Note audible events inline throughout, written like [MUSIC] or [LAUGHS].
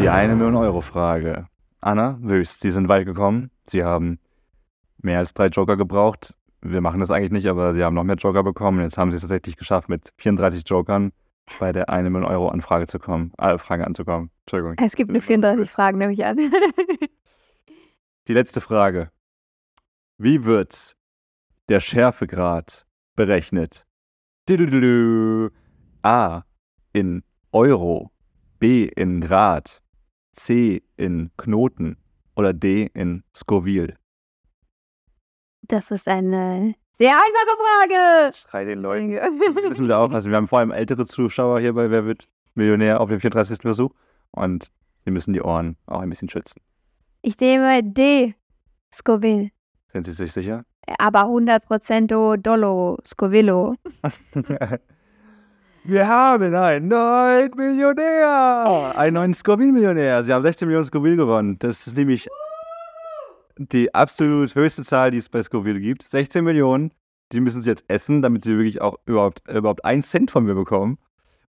Die eine Million Euro Frage. Anna, Wüst, Sie sind weit gekommen. Sie haben mehr als drei Joker gebraucht. Wir machen das eigentlich nicht, aber Sie haben noch mehr Joker bekommen. Jetzt haben Sie es tatsächlich geschafft, mit 34 Jokern bei der eine Million Euro Anfrage zu kommen, äh, Frage anzukommen. Entschuldigung. Es gibt nur 34 [LAUGHS] Fragen, nehme ich an. [LAUGHS] Die letzte Frage. Wie wird der Schärfegrad berechnet? A in Euro, B in Grad, C in Knoten oder D in Scoville? Das ist eine sehr einfache Frage. Schrei den Leuten. Das müssen wir aufpassen. Wir haben vor allem ältere Zuschauer hier bei Wer wird Millionär auf dem 34. Versuch und sie müssen die Ohren auch ein bisschen schützen. Ich nehme D. Scoville. Sind Sie sich sicher? Aber 100% Dollo Scovillo. [LAUGHS] Wir haben einen neuen Millionär. Einen neuen Scoville-Millionär. Sie haben 16 Millionen Scoville gewonnen. Das ist nämlich die absolut höchste Zahl, die es bei Scoville gibt. 16 Millionen. Die müssen sie jetzt essen, damit sie wirklich auch überhaupt, überhaupt einen Cent von mir bekommen.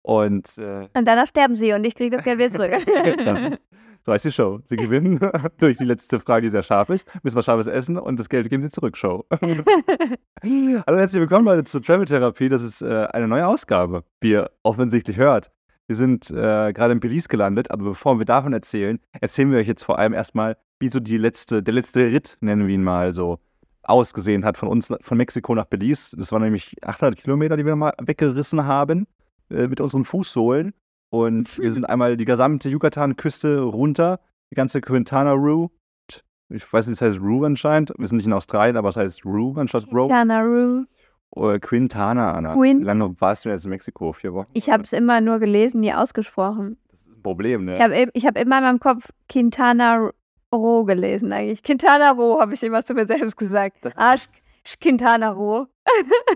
Und, äh, Und danach sterben sie und ich kriege das Geld wieder zurück. [LAUGHS] so heißt die Show. Sie gewinnen [LAUGHS] durch die letzte Frage, die sehr scharf ist, müssen was Scharfes essen und das Geld geben sie zurück, Show. [LAUGHS] Hallo, herzlich willkommen, Leute, zur Travel Therapie. Das ist äh, eine neue Ausgabe, wie ihr offensichtlich hört. Wir sind äh, gerade in Belize gelandet, aber bevor wir davon erzählen, erzählen wir euch jetzt vor allem erstmal, wie so die letzte, der letzte Ritt, nennen wir ihn mal so, ausgesehen hat von uns, von Mexiko nach Belize. Das waren nämlich 800 Kilometer, die wir mal weggerissen haben äh, mit unseren Fußsohlen. Und wir sind einmal die gesamte Yucatan-Küste runter, die ganze Quintana Roo. Ich weiß nicht, das heißt Roo anscheinend. Wir sind nicht in Australien, aber es heißt Roo anstatt Bro. Quintana Roo. Oder Quintana, Anna. Quint- Wie lange warst du jetzt in Mexiko? Vier Wochen? Ich habe es immer nur gelesen, nie ausgesprochen. Das ist ein Problem, ne? Ich habe ich hab immer in meinem Kopf Quintana Roo gelesen eigentlich. Quintana Roo habe ich immer zu mir selbst gesagt. Das ist- Ah, Quintana Roo.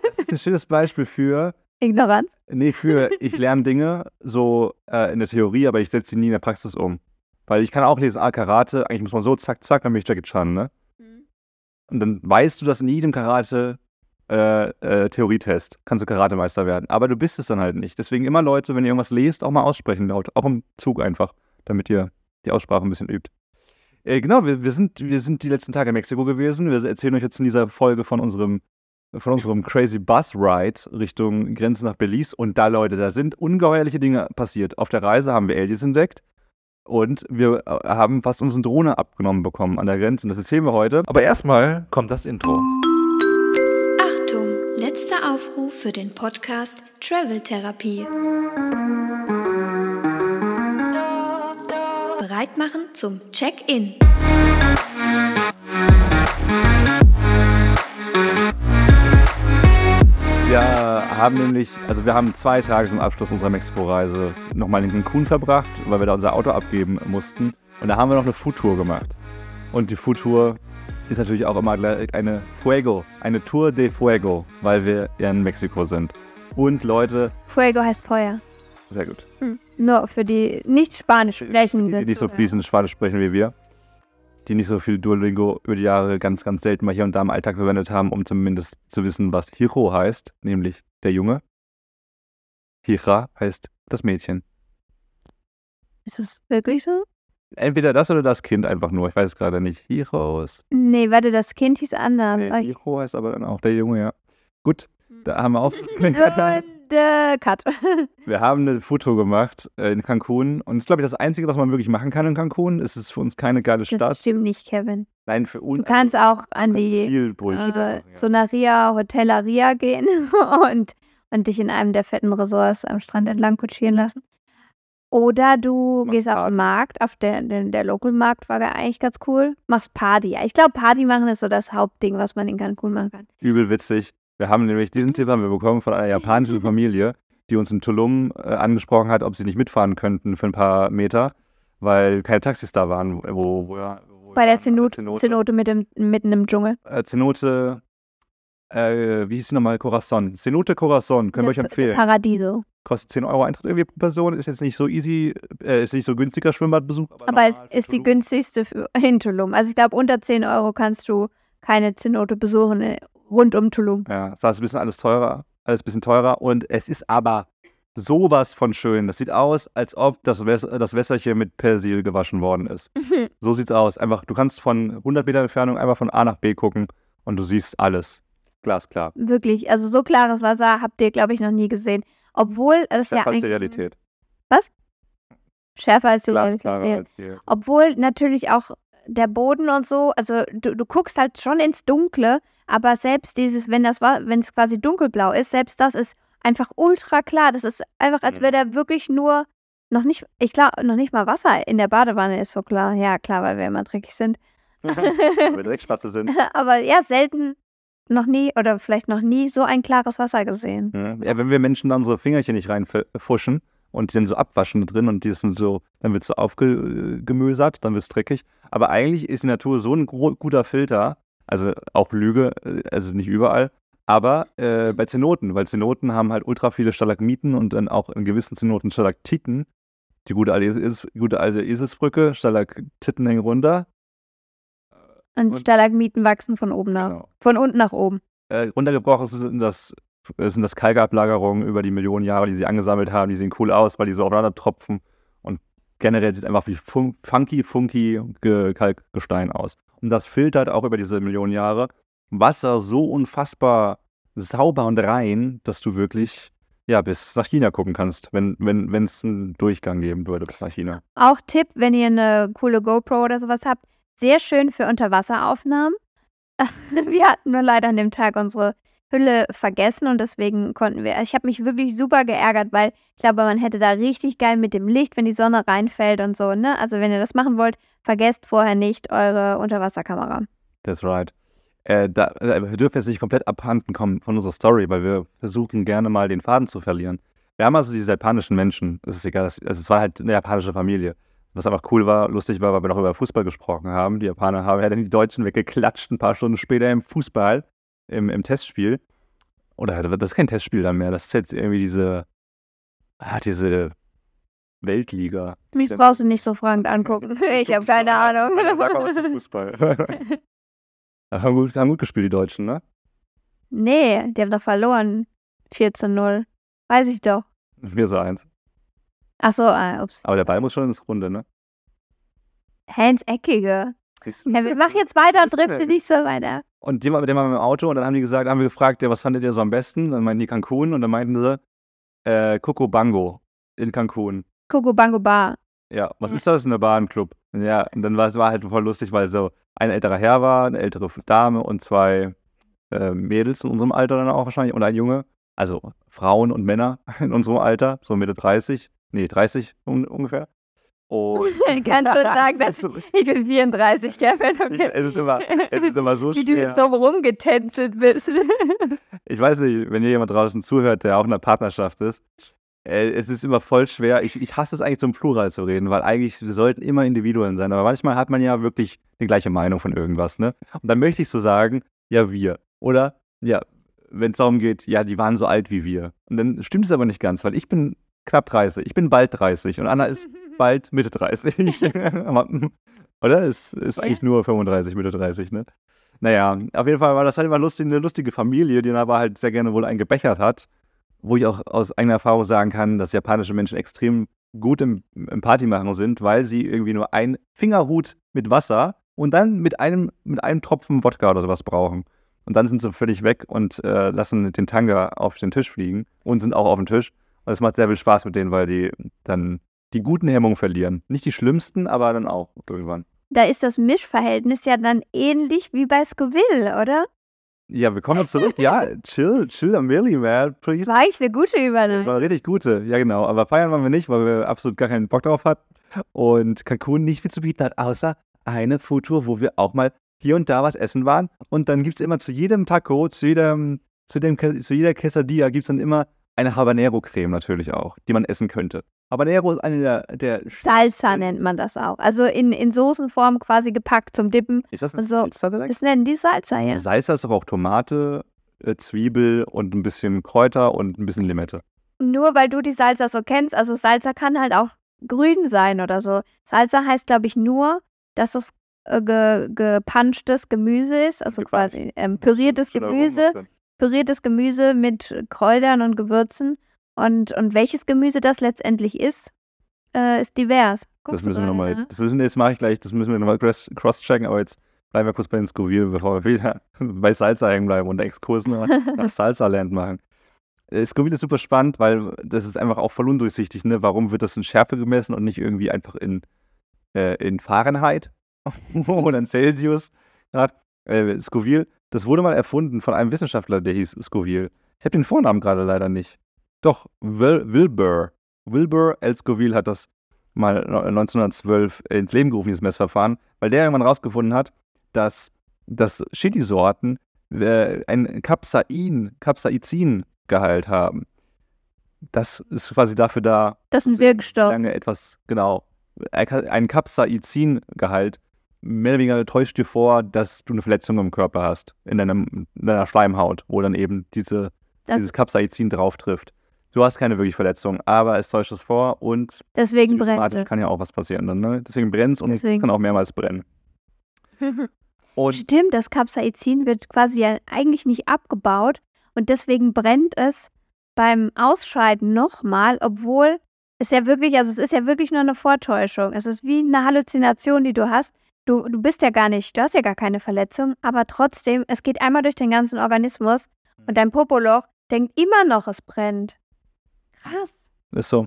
Das ist ein schönes Beispiel für, Ignoranz. nee, für [LAUGHS] ich lerne Dinge so äh, in der Theorie, aber ich setze sie nie in der Praxis um. Weil ich kann auch lesen, ah, Karate, eigentlich muss man so, zack, zack, dann bin ich Jackie Chan, ne? Und dann weißt du, dass in jedem Karate äh, äh, Theorietest kannst du Karatemeister werden. Aber du bist es dann halt nicht. Deswegen immer Leute, wenn ihr irgendwas lest, auch mal aussprechen laut. Auch im Zug einfach, damit ihr die Aussprache ein bisschen übt. Äh, genau, wir, wir, sind, wir sind die letzten Tage in Mexiko gewesen. Wir erzählen euch jetzt in dieser Folge von unserem, von unserem Crazy Bus Ride Richtung Grenze nach Belize. Und da, Leute, da sind ungeheuerliche Dinge passiert. Auf der Reise haben wir Aliens entdeckt. Und wir äh, haben fast unsere Drohne abgenommen bekommen an der Grenze. Und das erzählen wir heute. Aber erstmal kommt das Intro. Achtung, letzter Aufruf für den Podcast Travel Therapie. Bereit machen zum Check-in. Haben nämlich, also wir haben zwei Tage zum Abschluss unserer Mexiko-Reise nochmal in Cancun verbracht, weil wir da unser Auto abgeben mussten. Und da haben wir noch eine Foodtour gemacht. Und die Foodtour ist natürlich auch immer gleich eine Fuego, eine Tour de Fuego, weil wir ja in Mexiko sind. Und Leute, Fuego heißt Feuer. sehr gut, Hm. Nur für die nicht Spanisch die, sprechenden. die nicht so fließend Spanisch sprechen wie wir, die nicht so viel Duolingo über die Jahre ganz, ganz selten mal hier und da im Alltag verwendet haben, um zumindest zu wissen, was Hiro heißt, nämlich der Junge. Hira heißt das Mädchen. Ist das wirklich so? Entweder das oder das Kind einfach nur. Ich weiß es gerade nicht. Hiros. Nee, warte, das Kind hieß anders. Nee, Hiro heißt aber dann auch der Junge, ja. Gut, da haben wir auch. [LAUGHS] [LAUGHS] Äh, Cut. [LAUGHS] wir haben eine Foto gemacht äh, in Cancun. Und das ist, glaube ich, das Einzige, was man wirklich machen kann in Cancun. Es ist für uns keine geile Das Stadt. stimmt nicht, Kevin. Nein, für uns. Du kannst auch an kannst die viel äh. Sonaria Hotelleria gehen [LAUGHS] und, und dich in einem der fetten Resorts am Strand entlang kutschieren lassen. Oder du Machst gehst auf Party. den Markt, auf der, der, der Local Markt war ja eigentlich ganz cool. Machst Party. Ich glaube, Party machen ist so das Hauptding, was man in Cancun machen kann. Übel witzig. Wir haben nämlich diesen Tipp haben wir bekommen von einer japanischen Familie, die uns in Tulum äh, angesprochen hat, ob sie nicht mitfahren könnten für ein paar Meter, weil keine Taxis da waren, wo, wo, wo Bei der waren. Zenut Cenote. Zenote mit dem, mitten im Dschungel. Äh, Cenote, äh, wie hieß sie nochmal? Corazon. Cenote Corazon, können wir euch empfehlen. Paradiso. Kostet 10 Euro Eintritt irgendwie pro Person, ist jetzt nicht so easy, äh, ist nicht so günstiger Schwimmbadbesuch. Aber es normal für ist die günstigste für, in Tulum. Also ich glaube, unter 10 Euro kannst du keine Zenote besuchen äh, rund um Tulum. Ja, es war ein bisschen alles teurer, alles ein bisschen teurer und es ist aber sowas von schön. Das sieht aus, als ob das, Wässer, das Wässerchen mit Persil gewaschen worden ist. So sieht's aus. Einfach, du kannst von 100 Meter Entfernung einfach von A nach B gucken und du siehst alles. Glasklar. Wirklich, also so klares Wasser habt ihr, glaube ich, noch nie gesehen. Obwohl es ja Schärfer als die Realität. schärfer als die Realität. Glasklarer ja. als. Obwohl natürlich auch der Boden und so, also du, du guckst halt schon ins Dunkle, aber selbst dieses, wenn das war, wenn es quasi dunkelblau ist, selbst das ist einfach ultra klar. Das ist einfach, als Mhm. wäre da wirklich nur noch nicht, ich glaube, noch nicht mal Wasser in der Badewanne ist so klar. Ja, klar, weil wir immer dreckig sind. [LAUGHS] Weil wir Dreckspatze [LAUGHS] sind. aber ja, selten noch nie oder vielleicht noch nie so ein klares Wasser gesehen. Ja, ja, wenn wir Menschen da unsere Fingerchen nicht reinfuschen und die dann so abwaschen drin und die sind so, dann wird so aufgemösert, dann wird es dreckig. Aber eigentlich ist die Natur so ein guter Filter, also auch Lüge, äh, also nicht überall, aber äh, bei Zenoten, weil Zenoten haben halt ultra viele Stalagmiten und dann auch in gewissen Zenoten Stalaktiten. Die gute alte, Esels, gute alte Eselsbrücke, Stalaktiten hängen runter. Und, Und- Stalagmiten wachsen von oben nach, Genau. von unten nach oben. äh, runtergebrochen sind das, äh, sind das Kalkablagerungen über die Millionen Jahre, die sie angesammelt haben. Die sehen cool aus, weil die so aufeinander tropfen. Und generell sieht es einfach wie fun funky, funky Ge Kalkgestein aus. Und das filtert auch über diese Millionen Jahre Wasser so unfassbar sauber und rein, dass du wirklich ja, bis nach China gucken kannst, wenn es wenn, einen Durchgang geben würde bis nach China. Auch Tipp, wenn ihr eine coole GoPro oder sowas habt, sehr schön für Unterwasseraufnahmen. [LAUGHS] Wir hatten nur leider an dem Tag unsere Hülle vergessen und deswegen konnten wir. Ich habe mich wirklich super geärgert, weil ich glaube, man hätte da richtig geil mit dem Licht, wenn die Sonne reinfällt und so, ne? Also wenn ihr das machen wollt, vergesst vorher nicht eure Unterwasserkamera. That's right. Äh, da, äh, wir dürfen jetzt nicht komplett abhanden kommen von unserer Story, weil wir versuchen gerne mal den Faden zu verlieren. Wir haben also diese japanischen Menschen, es ist egal, also es war halt eine japanische Familie. Was einfach cool war, lustig war, weil wir noch über Fußball gesprochen haben. Die Japaner haben ja dann die Deutschen weggeklatscht, ein paar Stunden später im Fußball, im, im Testspiel. Oder das ist kein Testspiel dann mehr, das ist jetzt irgendwie diese, ah, diese Weltliga. Mich brauchst du nicht so fragend angucken. [LAUGHS] Ich habe keine Ahnung. Sag mal was zum Fußball. [LAUGHS] haben, gut, haben gut gespielt, die Deutschen, ne? Nee, die haben doch verloren. 4 zu 0. Weiß ich doch. 4 zu 1. Ach so, ah, ups. Aber der Ball muss schon ins Runde, ne? Hä, ins Eckige. Siehst du? Ja, wir machen jetzt weiter, drifte nicht so weiter. Und die, waren- mit dem waren wir im Auto und dann haben die gesagt, haben wir gefragt, ja, was fandet ihr so am besten? Dann meinten die Cancun und dann meinten sie, äh, Coco Bango in Cancun. Coco Bango Bar. Ja, was ist das? Eine Bahnclub. Ja, und dann war es war halt voll lustig, weil so ein älterer Herr war, eine ältere Dame und zwei äh, Mädels in unserem Alter dann auch wahrscheinlich und ein Junge. Also Frauen und Männer [LAUGHS] in unserem Alter, so Mitte 30. Nee, 30 un ungefähr. Und [LAUGHS] Ich kann schon sagen, dass Also, ich bin 34, Kevin. Okay. es, ist immer, [LAUGHS] es ist immer so Wie du schwer. jetzt so rumgetänzelt bist. [LAUGHS] Ich weiß nicht, wenn hier jemand draußen zuhört, der auch in einer Partnerschaft ist, äh, es ist immer voll schwer. Ich, ich hasse es eigentlich zum Plural zu reden, weil eigentlich wir sollten immer Individuen sein. Aber manchmal hat man ja wirklich die gleiche Meinung von irgendwas, ne? Und dann möchte ich so sagen, ja, wir. Oder, ja, wenn es darum geht, ja, die waren so alt wie wir. Und dann stimmt es aber nicht ganz, weil ich bin knapp 30. Ich bin bald 30 und Anna ist bald Mitte 30. [LAUGHS] Aber, Oder? Es ist Ja. eigentlich nur 35, Mitte 30, ne? Naja, auf jeden Fall war das halt immer lustig, eine lustige Familie, die dann aber halt sehr gerne wohl einen gebechert hat. Wo ich auch aus eigener Erfahrung sagen kann, dass japanische Menschen extrem gut im, im Partymachen sind, weil sie irgendwie nur einen Fingerhut mit Wasser und dann mit einem, mit einem Tropfen Wodka oder sowas brauchen. Und dann sind sie völlig weg und äh, lassen den Tanga auf den Tisch fliegen und sind auch auf dem Tisch. Und es macht sehr viel Spaß mit denen, weil die dann die guten Hemmungen verlieren. Nicht die schlimmsten, aber dann auch irgendwann. Da ist das Mischverhältnis ja dann ähnlich wie bei Scoville, oder? Ja, wir kommen zurück. Ja, chill, chill am Willi, man. Please. Das war eigentlich eine gute Das Überleitung. war eine richtig gute, ja genau. Aber feiern waren wir nicht, weil wir absolut gar keinen Bock drauf hatten. Und Cancun nicht viel zu bieten hat, außer eine Foodtour, wo wir auch mal hier und da was essen waren. Und dann gibt es immer zu jedem Taco, zu, jedem, zu, dem, zu jeder Quesadilla gibt es dann immer eine Habanero-Creme natürlich auch, die man essen könnte. Habanero ist eine der... der Salsa nennt man das auch. Also in, in Soßenform quasi gepackt zum Dippen. Ist das eine Also, Salsa direkt? Das nennen die Salsa, ja. Salsa ist doch auch Tomate, äh, Zwiebel und ein bisschen Kräuter und ein bisschen Limette. Nur weil du die Salsa so kennst, also Salsa kann halt auch grün sein oder so. Salsa heißt, glaube ich, nur, dass es äh, ge, gepanschtes Gemüse ist, also Gepanscht. quasi ähm, püriertes Gemüse, püriertes Gemüse mit Kräutern und Gewürzen. Und, und welches Gemüse das letztendlich ist, äh, ist divers. Guckst das müssen wir nochmal, das müssen, jetzt mache ich gleich, das müssen wir nochmal cross-checken, aber jetzt bleiben wir kurz bei den Scoville, bevor wir wieder [LAUGHS] bei Salsa hängen bleiben und Exkursen [LAUGHS] nach Salsa-Land machen. Äh, Scoville ist super spannend, weil das ist einfach auch voll undurchsichtig, ne? Warum wird das in Schärfe gemessen und nicht irgendwie einfach in, äh, in Fahrenheit [LAUGHS] oder in Celsius? Grad, äh, Scoville, das wurde mal erfunden von einem Wissenschaftler, der hieß Scoville. Ich habe den Vornamen gerade leider nicht. Doch, Wil Wilbur. Wilbur L. Scoville hat das mal 1912 ins Leben gerufen, dieses Messverfahren, weil der irgendwann rausgefunden hat, dass, dass Chilisorten äh, ein Capsain, Capsaicin-Gehalt haben. Das ist quasi dafür da. Das ist ein Wirkstoff. Lange etwas, genau. Ein Capsaicin-Gehalt mehr oder weniger täuscht dir vor, dass du eine Verletzung im Körper hast, in, deinem, in deiner Schleimhaut, wo dann eben diese, dieses Capsaicin drauf trifft. Du hast keine wirklich Verletzung, aber es täuscht es vor und deswegen brennt es. kann ja auch was passieren dann, ne? Deswegen brennt es und es kann auch mehrmals brennen. [LAUGHS] und Stimmt, das Capsaicin wird quasi ja eigentlich nicht abgebaut und deswegen brennt es beim Ausscheiden nochmal, obwohl es ja wirklich, also es ist ja wirklich nur eine Vortäuschung. Es ist wie eine Halluzination, die du hast. Du, du bist ja gar nicht, du hast ja gar keine Verletzung, aber trotzdem, es geht einmal durch den ganzen Organismus und dein Popoloch denkt immer noch, es brennt. Krass. Ist so.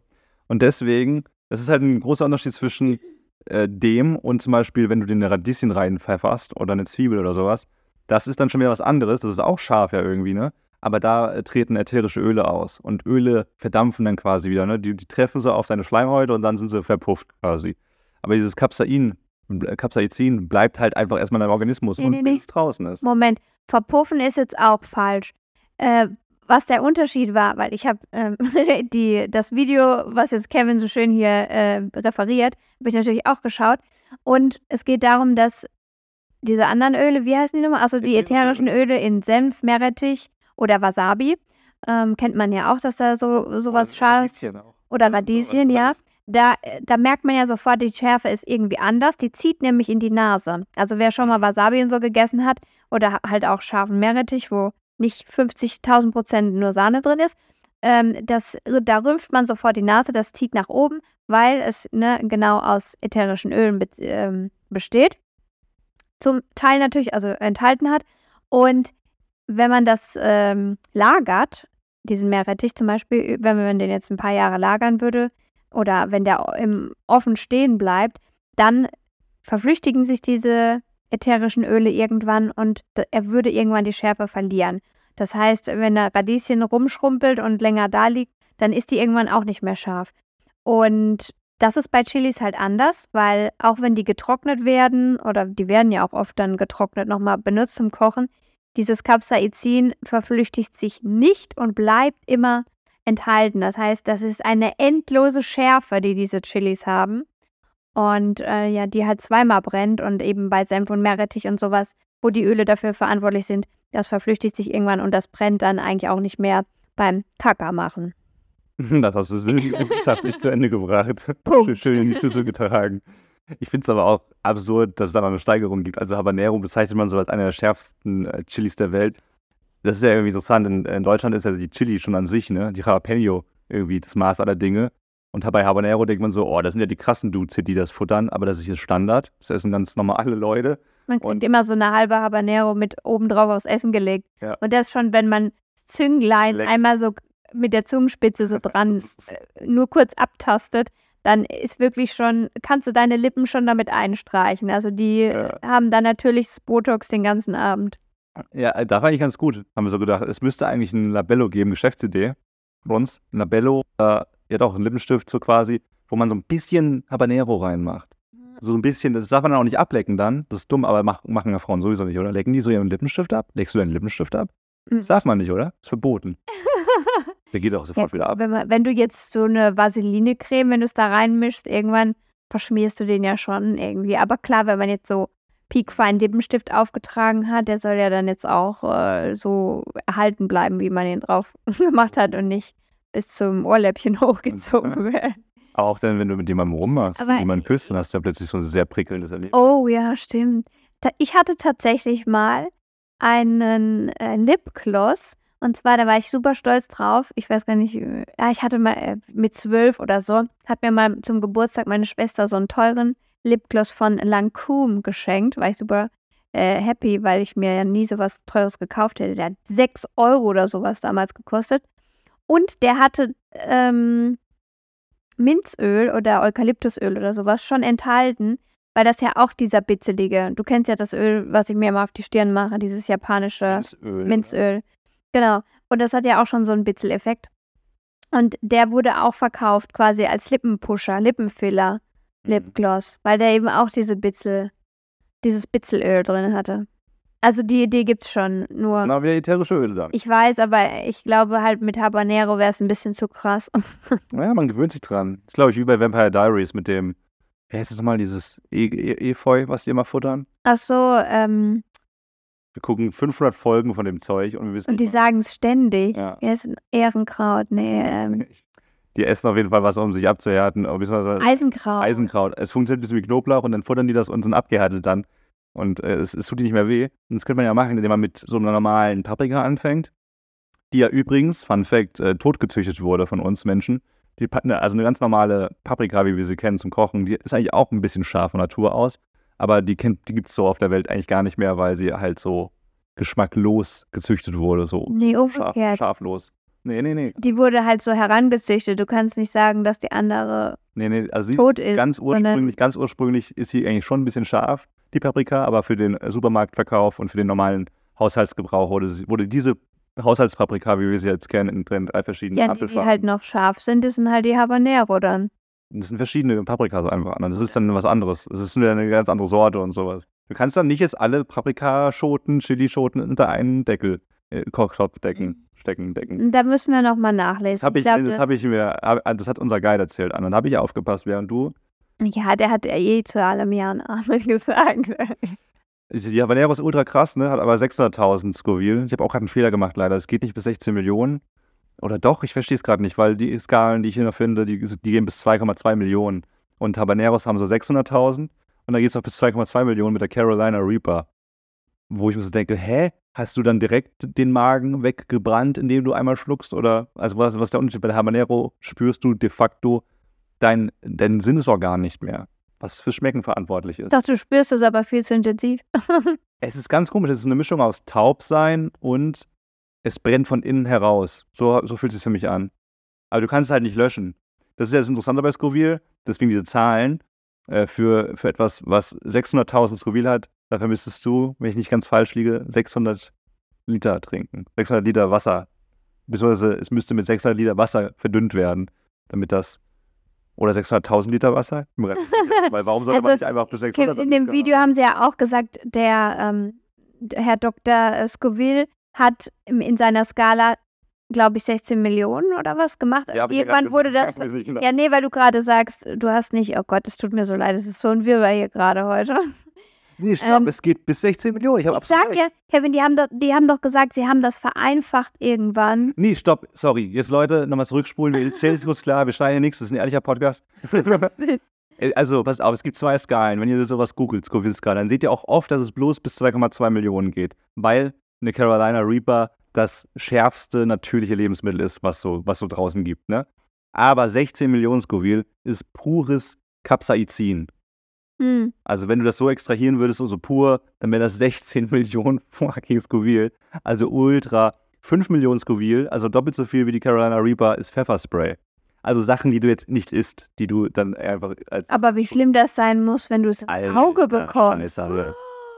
Und deswegen, das ist halt ein großer Unterschied zwischen äh, dem und zum Beispiel, wenn du den Radieschen reinpfefferst oder eine Zwiebel oder sowas. Das ist dann schon wieder was anderes. Das ist auch scharf ja irgendwie, ne? Aber da äh, treten ätherische Öle aus. Und Öle verdampfen dann quasi wieder, ne? Die, die treffen so auf deine Schleimhäute und dann sind sie verpufft quasi. Aber dieses Capsain, äh, Capsaicin bleibt halt einfach erstmal in deinem Organismus nee, und nee, bis nee. es draußen ist. Moment, verpuffen ist jetzt auch falsch. Äh, was der Unterschied war, weil ich habe ähm, [LAUGHS] das Video, was jetzt Kevin so schön hier äh, referiert, habe ich natürlich auch geschaut. Und es geht darum, dass diese anderen Öle, wie heißen die nochmal? Also die ätherischen Öle in Senf, Meerrettich oder Wasabi. Ähm, kennt man ja auch, dass da so sowas scharf Oder Radieschen, ja. Da, da merkt man ja sofort, die Schärfe ist irgendwie anders. Die zieht nämlich in die Nase. Also wer schon mal mhm. Wasabi und so gegessen hat oder halt auch scharfen Meerrettich, wo nicht 50.000 Prozent nur Sahne drin ist, ähm, das, da rümpft man sofort die Nase, das zieht nach oben, weil es ne, genau aus ätherischen Ölen be ähm, besteht. Zum Teil natürlich, also enthalten hat. Und wenn man das ähm, lagert, diesen Meerrettich zum Beispiel, wenn man den jetzt ein paar Jahre lagern würde oder wenn der im Offen stehen bleibt, dann verflüchtigen sich diese ätherischen Öle irgendwann und er würde irgendwann die Schärfe verlieren. Das heißt, wenn der Radieschen rumschrumpelt und länger da liegt, dann ist die irgendwann auch nicht mehr scharf. Und das ist bei Chilis halt anders, weil auch wenn die getrocknet werden, oder die werden ja auch oft dann getrocknet nochmal benutzt zum Kochen, dieses Capsaicin verflüchtigt sich nicht und bleibt immer enthalten. Das heißt, das ist eine endlose Schärfe, die diese Chilis haben. Und äh, ja, die halt zweimal brennt und eben bei Senf und Meerrettich und sowas, wo die Öle dafür verantwortlich sind, das verflüchtigt sich irgendwann und das brennt dann eigentlich auch nicht mehr beim Kacker machen. [LAUGHS] Das hast du wissenschaftlich [LAUGHS] zu Ende gebracht. Punkt. Schön in die Schüssel getragen. Ich finde es aber auch absurd, dass es da noch eine Steigerung gibt. Also Habanero bezeichnet man so als einer der schärfsten äh, Chilis der Welt. Das ist ja irgendwie interessant. In, in, Deutschland ist ja die Chili schon an sich, ne? Die Jalapeno irgendwie das Maß aller Dinge. Und bei Habanero denkt man so, oh, das sind ja die krassen Dudes die das futtern, aber das ist hier Standard. Das essen ganz normale Leute. Man kriegt immer so eine halbe Habanero mit obendrauf aufs Essen gelegt. Ja. Und das schon, wenn man Zünglein Leck. einmal so mit der Zungenspitze so [LAUGHS] dran äh, nur kurz abtastet, dann ist wirklich schon, kannst du deine Lippen schon damit einstreichen. Also die ja. haben dann natürlich das Botox den ganzen Abend. Ja, da war ich ganz gut, haben wir so gedacht. Es müsste eigentlich ein Labello geben, Geschäftsidee von uns. Ein Labello, äh, ja doch, ein Lippenstift so quasi, wo man so ein bisschen Habanero reinmacht. So ein bisschen, das darf man auch nicht ablecken dann. Das ist dumm, aber mach, machen ja Frauen sowieso nicht, oder? Lecken die so ihren Lippenstift ab? Legst du deinen Lippenstift ab? Hm. Das darf man nicht, oder? Ist verboten. [LAUGHS] Der geht auch sofort ja, wieder ab. Wenn, man, wenn, du jetzt so eine Vaseline-Creme, wenn du es da reinmischst, irgendwann verschmierst du den ja schon irgendwie. Aber klar, wenn man jetzt so piekfeinen Lippenstift aufgetragen hat, der soll ja dann jetzt auch äh, so erhalten bleiben, wie man ihn drauf [LAUGHS] gemacht hat und nicht bis zum Ohrläppchen [LAUGHS] hochgezogen werden. Auch dann, wenn du mit jemandem rummachst, Aber jemanden küsst, dann hast du ja plötzlich so ein sehr prickelndes Erlebnis. Oh ja, stimmt. Ich hatte tatsächlich mal einen äh, Lipgloss Und zwar, da war ich super stolz drauf. Ich weiß gar nicht, äh, ja, ich hatte mal äh, mit zwölf oder so, hat mir mal zum Geburtstag meine Schwester so einen teuren Lipgloss von Lancôme geschenkt. War ich super äh, happy, weil ich mir ja nie so was Teures gekauft hätte. Der hat 6 Euro oder sowas damals gekostet. Und der hatte ähm, Minzöl oder Eukalyptusöl oder sowas schon enthalten, weil das ja auch dieser bitzelige, du kennst ja das Öl, was ich mir immer auf die Stirn mache, dieses japanische Minzöl. Minzöl. Genau. Und das hat ja auch schon so einen Bitzel-Effekt. Und der wurde auch verkauft quasi als Lippenpusher, Lippenfiller, Mhm. Lipgloss, weil der eben auch diese Bitzel, dieses Bitzelöl drin hatte. Also die Idee gibt's schon, nur Na, wieder ätherische Öle dann. ich weiß, aber ich glaube halt mit Habanero wäre es ein bisschen zu krass. [LAUGHS] Naja, man gewöhnt sich dran. ist, glaube ich, wie bei Vampire Diaries mit dem, wie heißt das nochmal, dieses e e Efeu, was die immer futtern? Ach so, ähm, Wir gucken 500 Folgen von dem Zeug und wir wissen und die sagen es ständig. Ja. Heißt denn Ehrenkraut? Nee, ähm, [LAUGHS] Die essen auf jeden Fall was, um sich abzuhärten. Eisenkraut. Eisenkraut. Es funktioniert ein bisschen wie Knoblauch und dann futtern die das und sind abgehärtet dann. Und äh, es, es tut die nicht mehr weh. Und das könnte man ja machen, indem man mit so einer normalen Paprika anfängt. Die ja übrigens, Fun Fact, äh, totgezüchtet wurde von uns Menschen. Die, ne, also eine ganz normale Paprika, wie wir sie kennen zum Kochen, die ist eigentlich auch ein bisschen scharf von Natur aus. Aber die, kennt- die gibt es so auf der Welt eigentlich gar nicht mehr, weil sie halt so geschmacklos gezüchtet wurde. So Nee, scharf, scharflos. Nee, nee, nee. Die wurde halt so herangezüchtet. Du kannst nicht sagen, dass die andere. Nee, nee, also sie tot ist ganz ursprünglich, ganz ursprünglich ist sie eigentlich schon ein bisschen scharf, die Paprika, aber für den äh, Supermarktverkauf und für den normalen Haushaltsgebrauch wurde, sie, wurde diese Haushaltspaprika, wie wir sie jetzt kennen, in den drei verschiedenen Ja, die, die halt noch scharf sind, das sind halt die Habanero dann. Das sind verschiedene Paprikas einfach. Das ist dann was anderes. Das ist eine ganz andere Sorte und sowas. Du kannst dann nicht jetzt alle Paprikaschoten, Chilischoten unter einen Deckel, äh, Kochtopf decken, stecken, decken. Da müssen wir nochmal nachlesen. Das habe ich, glaub, das hab ich mir, hab- das hat unser Guide erzählt. Und dann habe ich aufgepasst, während du Ja, der hat ja eh zu allem Jahr einen Amen [LAUGHS] gesagt. Die Habanero ist ultra krass, ne? Hat aber 600.000 Scoville. Ich habe auch gerade einen Fehler gemacht, leider. Es geht nicht bis 16 Millionen. Oder doch, ich verstehe es gerade nicht, weil die Skalen, die ich hier noch finde, die, die gehen bis 2,2 Millionen. Und Habaneros haben so 600.000. Und dann geht es auch bis 2,2 Millionen mit der Carolina Reaper. Wo ich mir so denke, hä? Hast du dann direkt den Magen weggebrannt, indem du einmal schluckst? Oder, also was, was ist der Unterschied? Bei der Habanero spürst du de facto dein, dein Sinnesorgan nicht mehr, was für Schmecken verantwortlich ist. Doch, du spürst es aber viel zu intensiv. [LAUGHS] Es ist ganz komisch. Es ist eine Mischung aus Taubsein und es brennt von innen heraus. So, so fühlt es sich für mich an. Aber du kannst es halt nicht löschen. Das ist ja das Interessante bei Scoville. Deswegen diese Zahlen äh, für, für etwas, was 600.000 Scoville hat. Dafür müsstest du, wenn ich nicht ganz falsch liege, 600 Liter trinken. 600 Liter Wasser. Beziehungsweise es müsste mit 600 Liter Wasser verdünnt werden, damit das. Oder 600.000 Liter Wasser? [LAUGHS] Weil warum sollte man Also, nicht einfach bis Kim, 600 in dem Video haben sie ja auch gesagt, der ähm, Herr Dr. Scoville hat in seiner Skala, glaube ich, 16 Millionen oder was gemacht. Ja, Irgendwann wurde das. gesagt. [LAUGHS] Genau. Ja, nee, weil du gerade sagst, du hast nicht, oh Gott, es tut mir so leid, es ist so ein Wirrwarr hier gerade heute. Nee, stopp, Ähm, es geht bis 16 Millionen. Ich Ich sag ja, Kevin, die haben, doch, die haben doch gesagt, sie haben das vereinfacht irgendwann. Nee, stopp, sorry. Jetzt Leute, nochmal zurückspulen. Es kurz klar, wir schneiden ja nichts, das ist ein ehrlicher Podcast. [LAUGHS] Äh, also, pass auf, es gibt zwei Skalen. Wenn ihr sowas googelt, Scoville-Skala, dann seht ihr auch oft, dass es bloß bis 2,2 Millionen geht. Weil eine Carolina Reaper das schärfste natürliche Lebensmittel ist, was so, was so draußen gibt. Ne? Aber 16 Millionen Scoville ist pures Capsaicin. Hm. Also wenn du das so extrahieren würdest, so, so pur, dann wäre das [LAUGHS] 16 Millionen fucking Scoville. Also ultra. 5 Millionen Scoville, also doppelt so viel wie die Carolina Reaper, ist Pfefferspray. Also Sachen, die du jetzt nicht isst, die du dann einfach als. Aber wie schlimm das sein muss, wenn du es ins Alter, Auge bekommst. Scheiße.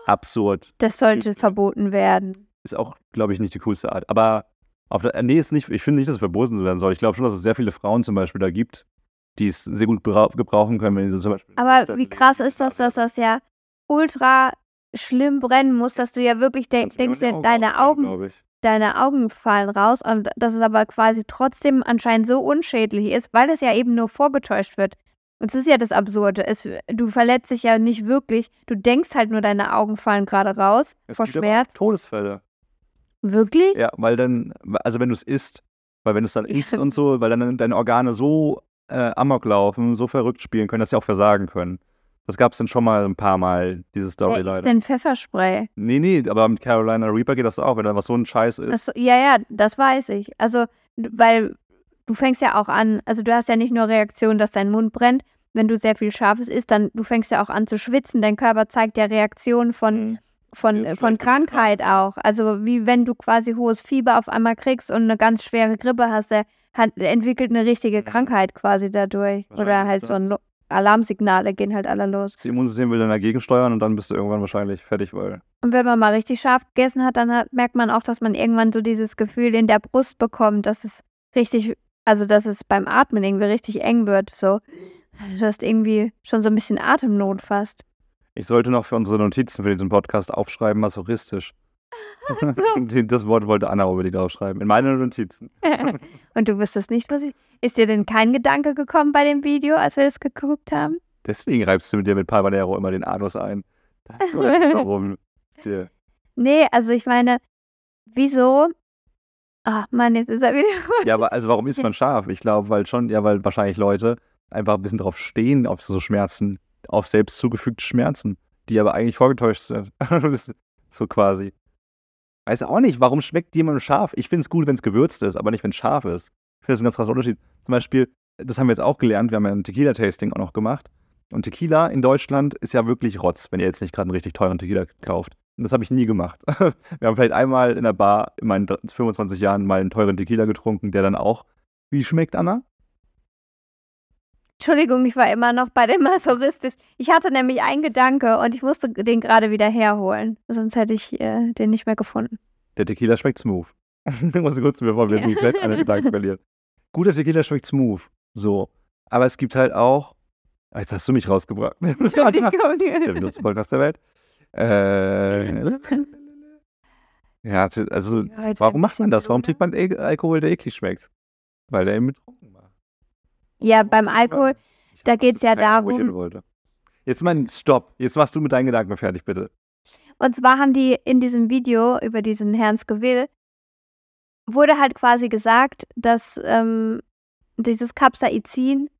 Absurd. Das sollte verboten werden. Ist auch, glaube ich, nicht die coolste Art. Aber auf der, nee, ist nicht, ich finde nicht, dass es verboten werden soll. Ich glaube schon, dass es sehr viele Frauen zum Beispiel da gibt, die es sehr gut brau- gebrauchen können, wenn sie zum Beispiel. Aber wie krass ist das, dass das ja ultra schlimm brennen muss, dass du ja wirklich denkst, nur in die deine Augen, deine Augen fallen raus und dass es aber quasi trotzdem anscheinend so unschädlich ist, weil es ja eben nur vorgetäuscht wird. Und das ist ja das Absurde. Es, du verletzt dich ja nicht wirklich. Du denkst halt nur, deine Augen fallen gerade raus Es vor Schmerz. Todesfälle. Wirklich? Ja, weil dann, also wenn du es isst, weil wenn du es dann isst und so, weil dann deine Organe so äh, amok laufen, so verrückt spielen können, dass sie auch versagen können. Das gab es dann schon mal ein paar Mal, diese Story Wer ist leider. denn Pfefferspray? Nee, nee, aber mit Carolina Reaper geht das auch, wenn da was so ein Scheiß ist. Das, ja, ja, das weiß ich. Also, weil du fängst ja auch an, also du hast ja nicht nur Reaktion, dass dein Mund brennt. Wenn du sehr viel Scharfes isst, dann du fängst ja auch an zu schwitzen. Dein Körper zeigt ja Reaktionen von, Mhm. von, ist von. Krankheit auch. Also wie wenn du quasi hohes Fieber auf einmal kriegst und eine ganz schwere Grippe hast, der hat, entwickelt eine richtige Mhm. Krankheit quasi dadurch. Oder halt so ein. Lo- Alarmsignale gehen halt alle los. Das Immunsystem will dann dagegen steuern und dann bist du irgendwann wahrscheinlich fertig, weil. Und wenn man mal richtig scharf gegessen hat, dann hat, merkt man auch, dass man irgendwann so dieses Gefühl in der Brust bekommt, dass es richtig, also dass es beim Atmen irgendwie richtig eng wird. So, du hast irgendwie schon so ein bisschen Atemnot fast. Ich sollte noch für unsere Notizen für diesen Podcast aufschreiben, masochistisch. [LAUGHS] Die- das Wort wollte Anna unbedingt aufschreiben. In meine Notizen. [LAUGHS] Und du wüsstest nicht, was ich. Ist dir denn kein Gedanke gekommen bei dem Video, als wir das geguckt haben? Deswegen reibst du mit dir mit Palmanero immer den Anus ein. Warum. [LAUGHS] Nee, also ich meine, wieso? Ach Mann, jetzt ist er wieder. Ja, aber also warum ist man scharf? Ich glaube, weil schon, ja, weil wahrscheinlich Leute einfach ein bisschen drauf stehen, auf so Schmerzen, auf selbst zugefügte Schmerzen, die aber eigentlich vorgetäuscht sind. so quasi. Weiß auch nicht, warum schmeckt jemand scharf? Ich finde es gut, wenn es gewürzt ist, aber nicht, wenn es scharf ist. Ich finde das ein ganz krasser Unterschied. Zum Beispiel, das haben wir jetzt auch gelernt, wir haben ja ein Tequila-Tasting auch noch gemacht. Und Tequila in Deutschland ist ja wirklich Rotz, wenn ihr jetzt nicht gerade einen richtig teuren Tequila kauft. Und das habe ich nie gemacht. [LAUGHS] Wir haben vielleicht einmal in der Bar in meinen 25 Jahren mal einen teuren Tequila getrunken, der dann auch. Wie schmeckt Anna? Entschuldigung, ich war immer noch bei dem [LAUGHS] masochistisch. Ich hatte nämlich einen Gedanke und ich musste den gerade wieder herholen. Sonst hätte ich äh, den nicht mehr gefunden. Der Tequila schmeckt smooth. [LAUGHS] ich muss kurz, bevor wir Ja. komplett einen Gedanken verlieren. Guter Tequila schmeckt smooth. So. Aber es gibt halt auch. Ah, Jetzt hast du mich rausgebracht. [LAUGHS] der Entschuldigung. benutzte Podcast der Welt. Äh, ja, also, ein warum macht man das? Warum trinkt man e Alkohol, der eklig schmeckt? Weil der ihn betrunken. Ja, beim Alkohol, Ich da geht's das ja darum-. Jetzt mein Stopp. Jetzt machst du mit deinen Gedanken fertig, bitte. Und zwar haben die in diesem Video über diesen Herrn Scoville, wurde halt quasi gesagt, dass ähm, dieses Capsaicin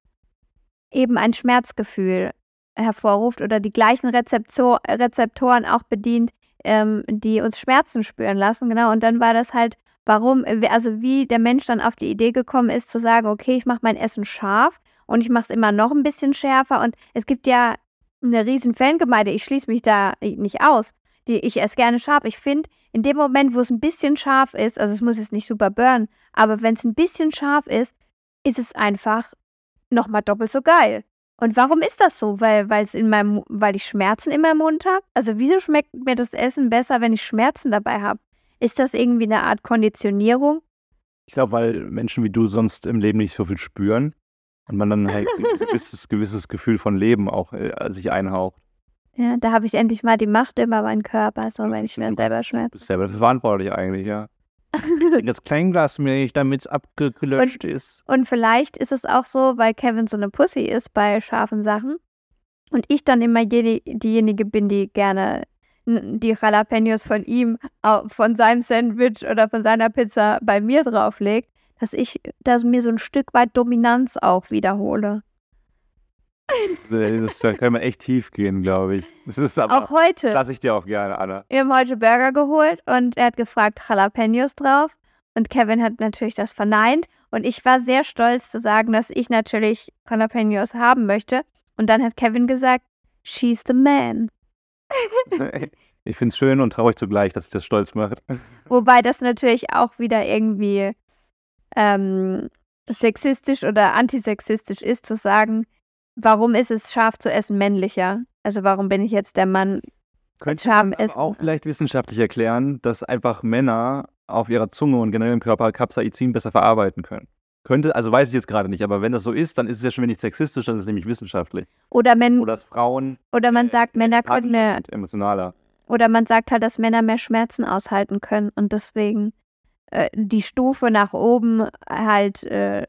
eben ein Schmerzgefühl hervorruft oder die gleichen Rezeptor Rezeptoren auch bedient, ähm, die uns Schmerzen spüren lassen. Genau, und dann war das halt, warum, also wie der Mensch dann auf die Idee gekommen ist, zu sagen, okay, ich mache mein Essen scharf und ich mache es immer noch ein bisschen schärfer. Und es gibt ja eine riesen Fangemeinde, ich schließe mich da nicht aus die ich esse gerne scharf. Ich finde, in dem Moment, wo es ein bisschen scharf ist, also es muss jetzt nicht super burnen, aber wenn es ein bisschen scharf ist, ist es einfach nochmal doppelt so geil. Und warum ist das so? Weil, weil es in meinem, weil ich Schmerzen in meinem Mund habe? Also wieso schmeckt mir das Essen besser, wenn ich Schmerzen dabei habe? Ist das irgendwie eine Art Konditionierung? Ich glaube, weil Menschen wie du sonst im Leben nicht so viel spüren und man dann halt [LAUGHS] ein gewisses, gewisses Gefühl von Leben auch äh, sich einhaucht. Ja, da habe ich endlich mal die Macht über meinen Körper, so wenn ich mir selber Du schmerze. bist selber verantwortlich eigentlich, ja. [LAUGHS] Das Kleinglas Milch, damit es abgelöscht ist. Und vielleicht ist es auch so, weil Kevin so eine Pussy ist bei scharfen Sachen und ich dann immer jene, diejenige bin, die gerne die Jalapenos von ihm, von seinem Sandwich oder von seiner Pizza bei mir drauflegt, dass ich dass mir so ein Stück weit Dominanz auch wiederhole. Das, da kann man echt tief gehen, glaube ich. Das ist aber, Auch heute. lasse ich dir auch gerne, Anna. Wir haben heute Burger geholt und er hat gefragt, Jalapenos drauf. Und Kevin hat natürlich das verneint. Und ich war sehr stolz zu sagen, dass ich natürlich Jalapenos haben möchte. Und dann hat Kevin gesagt, she's the man. [LAUGHS] Ich finde es schön und traurig zugleich, dass ich das stolz mache. Wobei das natürlich auch wieder irgendwie ähm, sexistisch oder antisexistisch ist, zu sagen, warum ist es scharf zu essen männlicher? Also warum bin ich jetzt der Mann? Könnte man auch vielleicht wissenschaftlich erklären, dass einfach Männer auf ihrer Zunge und generell im Körper Capsaicin besser verarbeiten können. Könnte, also weiß ich jetzt gerade nicht, aber wenn das so ist, dann ist es ja schon wenig sexistisch, dann ist es nämlich wissenschaftlich. Oder, men, Oder Frauen oder man äh, sagt, Männer können mehr, emotionaler. oder man sagt halt, dass Männer mehr Schmerzen aushalten können und deswegen äh, die Stufe nach oben halt äh,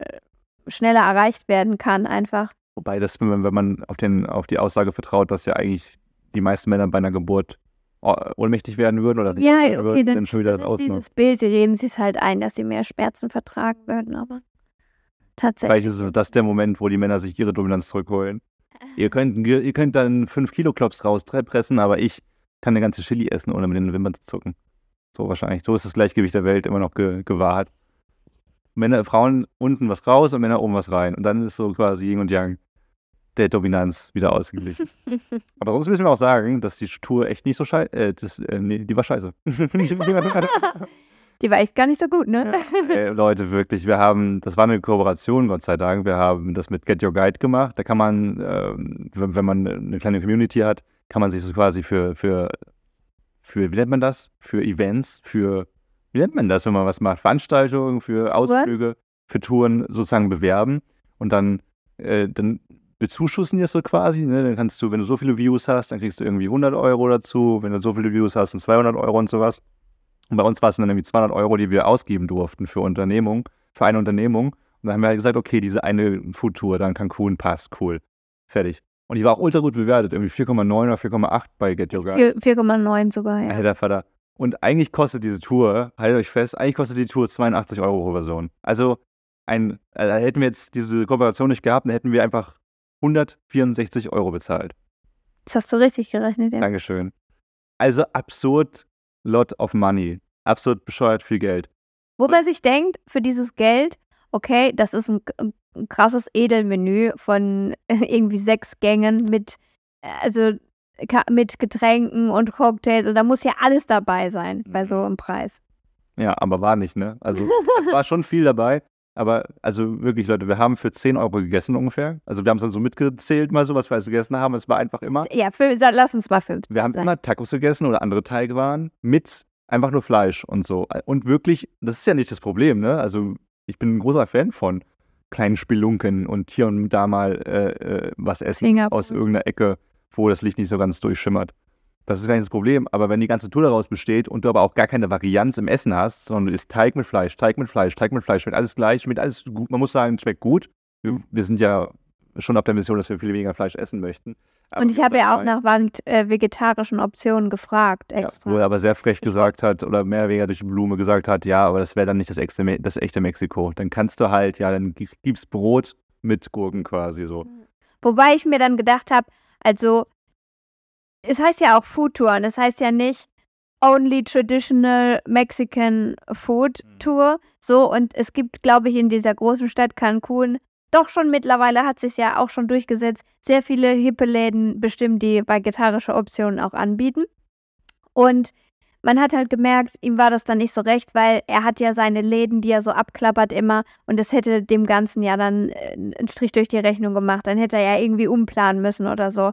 schneller erreicht werden kann, einfach. Wobei das, wenn man, wenn man auf, den, auf die Aussage vertraut, dass ja eigentlich die meisten Männer bei einer Geburt oh- ohnmächtig werden würden oder nicht Ja, okay, würden, dann, dann schon wieder das das ist dieses Bild, sie reden sich halt ein, dass sie mehr Schmerzen vertragen würden, aber tatsächlich. Vielleicht ist das der Moment, wo die Männer sich ihre Dominanz zurückholen. Ihr könnt, ihr ihr könnt dann 5 Kilo Klops rauspressen, aber ich kann eine ganze Chili essen, ohne mit den Wimpern zu zucken. So wahrscheinlich. So ist das Gleichgewicht der Welt immer noch ge gewahrt. Männer, Frauen unten was raus und Männer oben was rein. Und dann ist so quasi Yin und Yang der Dominanz wieder ausgeglichen. [LAUGHS] Aber sonst müssen wir auch sagen, dass die Tour echt nicht so scheiße, äh, das, äh, nee, die war scheiße. [LAUGHS] [LAUGHS] Die war echt gar nicht so gut, ne? Ey, Leute, wirklich, wir haben, das war eine Kooperation, Gott sei Dank. Wir haben das mit Get Your Guide gemacht. Da kann man, ähm, wenn, man eine kleine Community hat, kann man sich so quasi für, für, für, wie nennt man das? Für Events, für, wie nennt man das, wenn man was macht? Veranstaltungen, für Ausflüge, für Touren sozusagen bewerben. Und dann, äh, dann bezuschussen die es so quasi. Ne? Dann kannst du, wenn du so viele Views hast, dann kriegst du irgendwie 100 Euro dazu. Wenn du so viele Views hast, dann 200 Euro und sowas. Und bei uns war es dann irgendwie 200 Euro, die wir ausgeben durften für Unternehmung, für eine Unternehmung. Und dann haben wir halt gesagt, okay, diese eine Foodtour, dann Cancun passt, cool, fertig. Und die war auch ultra gut bewertet, irgendwie 4,9 oder 4,8 bei Get Your Guide. 4,9 sogar, ja. Alter Vater. Und eigentlich kostet diese Tour, haltet euch fest, eigentlich kostet die Tour 82 Euro pro Person. Also, ein, äh, hätten wir jetzt diese Kooperation nicht gehabt, dann hätten wir einfach 164 Euro bezahlt. Das hast du richtig gerechnet, ja. Dankeschön. Also absurd lot of money. Absolut bescheuert viel Geld. Wo man sich denkt, für dieses Geld, okay, das ist ein, ein krasses Edelmenü von [LAUGHS] irgendwie sechs Gängen mit, also mit Getränken und Cocktails und da muss ja alles dabei sein bei so einem Preis. Ja, aber war nicht, ne? Also es war [LAUGHS] schon viel dabei. Aber also wirklich, Leute, wir haben für 10 Euro gegessen ungefähr. Also wir haben es dann so mitgezählt mal so, was wir alles gegessen haben. Es war einfach immer. Ja, sa- lass uns mal fünf. Wir haben sein. immer Tacos gegessen oder andere Teigwaren mit einfach nur Fleisch und so. Und wirklich, das ist ja nicht das Problem, ne? Also ich bin ein großer Fan von kleinen Spelunken und hier und da mal äh, äh, was essen Singapur. aus irgendeiner Ecke, wo das Licht nicht so ganz durchschimmert. Das ist gar nicht das Problem. Aber wenn die ganze Tour daraus besteht und du aber auch gar keine Varianz im Essen hast, sondern du isst Teig mit Fleisch, Teig mit Fleisch, Teig mit Fleisch, schmeckt alles gleich, schmeckt alles gut. Man muss sagen, schmeckt gut. Wir, wir sind ja schon auf der Mission, dass wir viel weniger Fleisch essen möchten. Aber Und ich habe ja auch nach äh, vegetarischen Optionen gefragt ja, extra. wo er aber sehr frech gesagt hat oder mehr oder weniger durch die Blume gesagt hat, ja, aber das wäre dann nicht das echte, Me- das echte Mexiko. Dann kannst du halt, ja, dann gi- gibt's Brot mit Gurken quasi so. Wobei ich mir dann gedacht habe, also es heißt ja auch Food Tour und es heißt ja nicht Only Traditional Mexican Food Mhm. Tour. So, und es gibt, glaube ich, in dieser großen Stadt Cancun doch schon mittlerweile hat sich ja auch schon durchgesetzt, sehr viele hippe Läden bestimmt, die vegetarische Optionen auch anbieten. Und man hat halt gemerkt, ihm war das dann nicht so recht, weil er hat ja seine Läden, die er so abklappert immer und das hätte dem Ganzen ja dann äh, einen Strich durch die Rechnung gemacht. Dann hätte er ja irgendwie umplanen müssen oder so.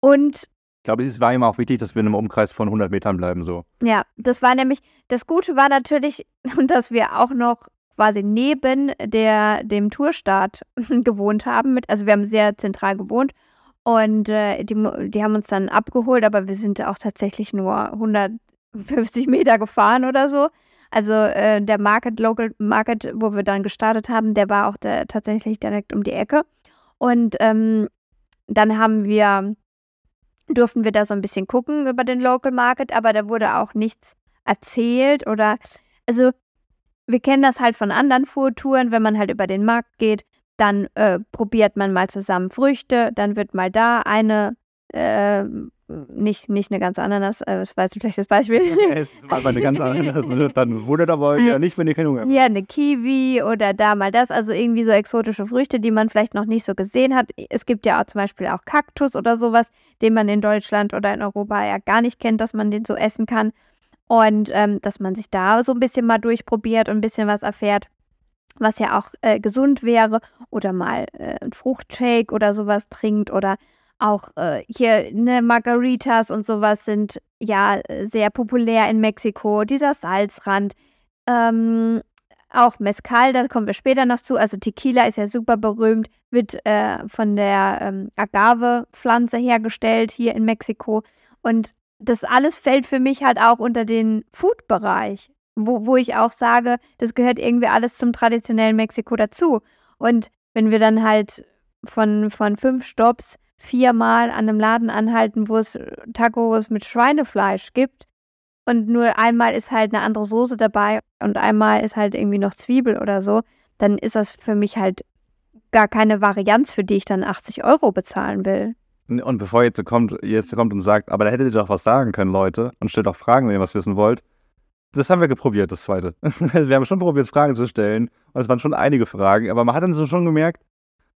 Und glaube, es war ihm auch wichtig, dass wir in einem Umkreis von 100 Metern bleiben so. ja, das war nämlich, das Gute war natürlich, [LAUGHS] dass wir auch noch quasi neben der, dem Tourstart [LAUGHS] gewohnt haben. Mit, also wir haben sehr zentral gewohnt und äh, die, die haben uns dann abgeholt, aber wir sind auch tatsächlich nur 150 Meter gefahren oder so. Also äh, der Market, Local Market, wo wir dann gestartet haben, der war auch der, tatsächlich direkt um die Ecke. Und ähm, dann haben wir, durften wir da so ein bisschen gucken über den Local Market, aber da wurde auch nichts erzählt oder, also wir kennen das halt von anderen Foodtouren, wenn man halt über den Markt geht, dann äh, probiert man mal zusammen Früchte, dann wird mal da eine, äh, nicht, nicht eine ganze Ananas, äh, das war jetzt ein schlechtes Beispiel. Es ist [LAUGHS] einfach eine ganz andere. Dann wundert aber euch ja nicht, wenn ihr keine Hunger habt. Hier eine Kiwi oder da mal das, also irgendwie so exotische Früchte, die man vielleicht noch nicht so gesehen hat. Es gibt ja auch zum Beispiel auch Kaktus oder sowas, den man in Deutschland oder in Europa ja gar nicht kennt, dass man den so essen kann. Und ähm, dass man sich da so ein bisschen mal durchprobiert und ein bisschen was erfährt, was ja auch äh, gesund wäre. Oder mal äh, ein Fruchtshake oder sowas trinkt oder auch äh, hier ne Margaritas und sowas sind ja sehr populär in Mexiko. Dieser Salzrand. Ähm, auch Mezcal, da kommen wir später noch zu. Also Tequila ist ja super berühmt, wird äh, von der ähm, Agave-Pflanze hergestellt hier in Mexiko. Und das alles fällt für mich halt auch unter den Food-Bereich, wo, wo ich auch sage, das gehört irgendwie alles zum traditionellen Mexiko dazu. Und wenn wir dann halt von, von fünf Stops viermal an einem Laden anhalten, wo es Tacos mit Schweinefleisch gibt, und nur einmal ist halt eine andere Soße dabei und einmal ist halt irgendwie noch Zwiebel oder so, dann ist das für mich halt gar keine Varianz, für die ich dann 80 Euro bezahlen will. Und bevor ihr jetzt kommt, jetzt kommt und sagt, aber da hättet ihr doch was sagen können, Leute, und stellt auch Fragen, wenn ihr was wissen wollt. Das haben wir geprobiert, das zweite. [LAUGHS] wir haben schon probiert, Fragen zu stellen. Und es waren schon einige Fragen, aber man hat dann so schon gemerkt,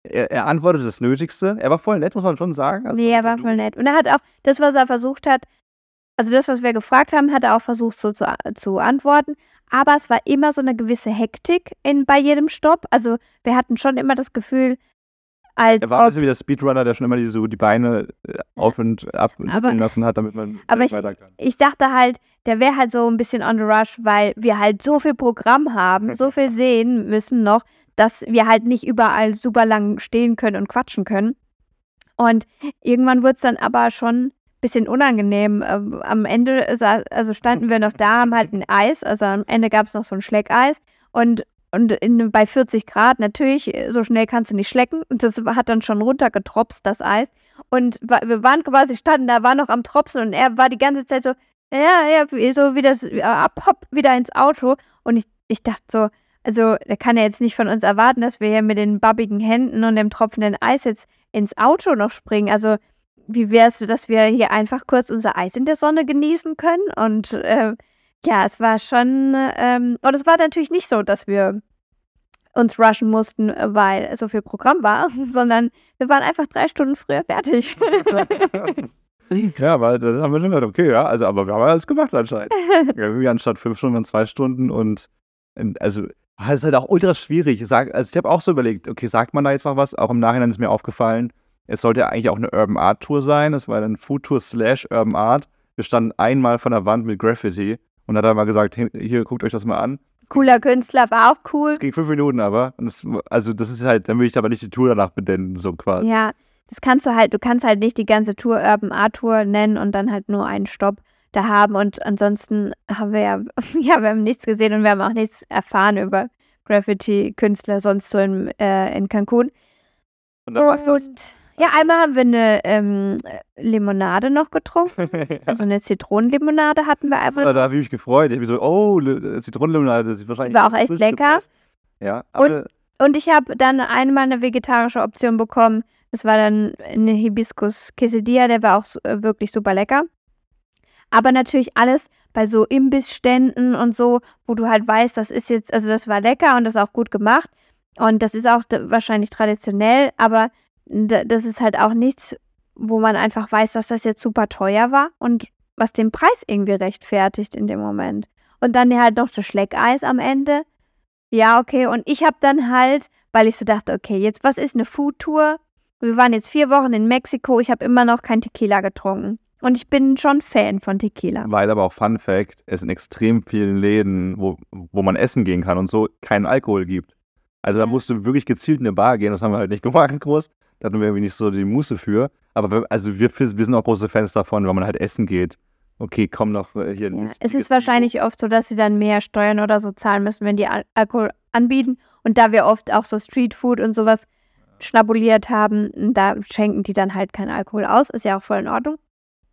er, er antwortet das Nötigste. Er war voll nett, muss man schon sagen. Also, nee, er war voll nett. Und er hat auch das, was er versucht hat, also das, was wir gefragt haben, hat er auch versucht so zu, zu antworten. Aber es war immer so eine gewisse Hektik in, bei jedem Stopp. Also wir hatten schon immer das Gefühl, als er war ein bisschen wie der Speedrunner, der schon immer die, so die Beine äh, auf und ab aber, lassen hat, damit man aber ich, weiter kann. Ich dachte halt, der wäre halt so ein bisschen on the rush, weil wir halt so viel Programm haben, so [LAUGHS] viel sehen müssen noch, dass wir halt nicht überall super lang stehen können und quatschen können. Und irgendwann wurde es dann aber schon ein bisschen unangenehm. Ähm, am Ende also standen wir noch da, haben halt ein Eis, also am Ende gab es noch so ein Schleckeis und und in, bei 40 Grad, natürlich, so schnell kannst du nicht schlecken. Und das hat dann schon runtergetropst, das Eis. Und wir waren quasi standen da, war noch am Tropfen und er war die ganze Zeit so, ja, ja, so wie das, ab, hopp, wieder ins Auto. Und ich, ich dachte so, also der kann ja jetzt nicht von uns erwarten, dass wir hier mit den babbigen Händen und dem tropfenden Eis jetzt ins Auto noch springen. Also wie wäre es, dass wir hier einfach kurz unser Eis in der Sonne genießen können? Und äh, ja, es war schon, ähm, und es war natürlich nicht so, dass wir uns rushen mussten, weil so viel Programm war, [LAUGHS] sondern wir waren einfach drei Stunden früher fertig. [LAUGHS] ja, weil das haben wir schon gedacht, okay, ja, also, aber wir haben alles gemacht anscheinend. [LAUGHS] Irgendwie anstatt fünf Stunden, zwei Stunden und, also, es ist halt auch ultra schwierig. Sag, also ich habe auch so überlegt, okay, sagt man da jetzt noch was? Auch im Nachhinein ist mir aufgefallen, es sollte ja eigentlich auch eine Urban Art Tour sein. Das war dann Food Tour slash Urban Art. Wir standen einmal von der Wand mit Graffiti und hat er mal gesagt, hier, guckt euch das mal an. Cooler Künstler, war auch cool. Es ging fünf Minuten aber. Das, also das ist halt, dann will ich aber nicht die Tour danach benennen, so quasi. Ja, das kannst du halt, du kannst halt nicht die ganze Tour Urban Art Tour nennen und dann halt nur einen Stopp da haben. Und ansonsten haben wir ja, [LAUGHS] ja, wir haben nichts gesehen und wir haben auch nichts erfahren über Graffiti-Künstler sonst so in, äh, in Cancun. Und, und ja, einmal haben wir eine ähm, Limonade noch getrunken. [LAUGHS] Also eine Zitronenlimonade hatten wir einmal. da habe ich mich gefreut. Ich habe so, oh, Zitronenlimonade, das ist wahrscheinlich. Die war auch echt lecker. Ja, und, und ich habe dann einmal eine vegetarische Option bekommen. Das war dann eine Hibiskus Quesadilla, der war auch äh, wirklich super lecker. Aber natürlich alles bei so Imbissständen und so, wo du halt weißt, das ist jetzt, also das war lecker und das ist auch gut gemacht. Und das ist auch wahrscheinlich traditionell, aber das ist halt auch nichts, wo man einfach weiß, dass das jetzt super teuer war und was den Preis irgendwie rechtfertigt in dem Moment. Und dann halt noch das Schleckeis am Ende. Ja, okay. Und ich habe dann halt, weil ich so dachte, okay, jetzt was ist eine Foodtour? Wir waren jetzt vier Wochen in Mexiko. Ich habe immer noch kein Tequila getrunken. Und ich bin schon Fan von Tequila. Weil aber auch Fun Fact, es in extrem vielen Läden, wo, wo man essen gehen kann und so, keinen Alkohol gibt. Also da musst du wirklich gezielt in eine Bar gehen, das haben wir halt nicht [LAUGHS] gemacht groß. Da hatten wir irgendwie nicht so die Muße für. Aber wir, also wir, wir sind auch große Fans davon, wenn man halt essen geht. Okay, komm noch äh, hier. Ja, es ist wahrscheinlich oft so, dass sie dann mehr Steuern oder so zahlen müssen, wenn die Al Alkohol anbieten. Und da wir oft auch so Streetfood und sowas schnabuliert haben, da schenken die dann halt keinen Alkohol aus. Ist ja auch voll in Ordnung.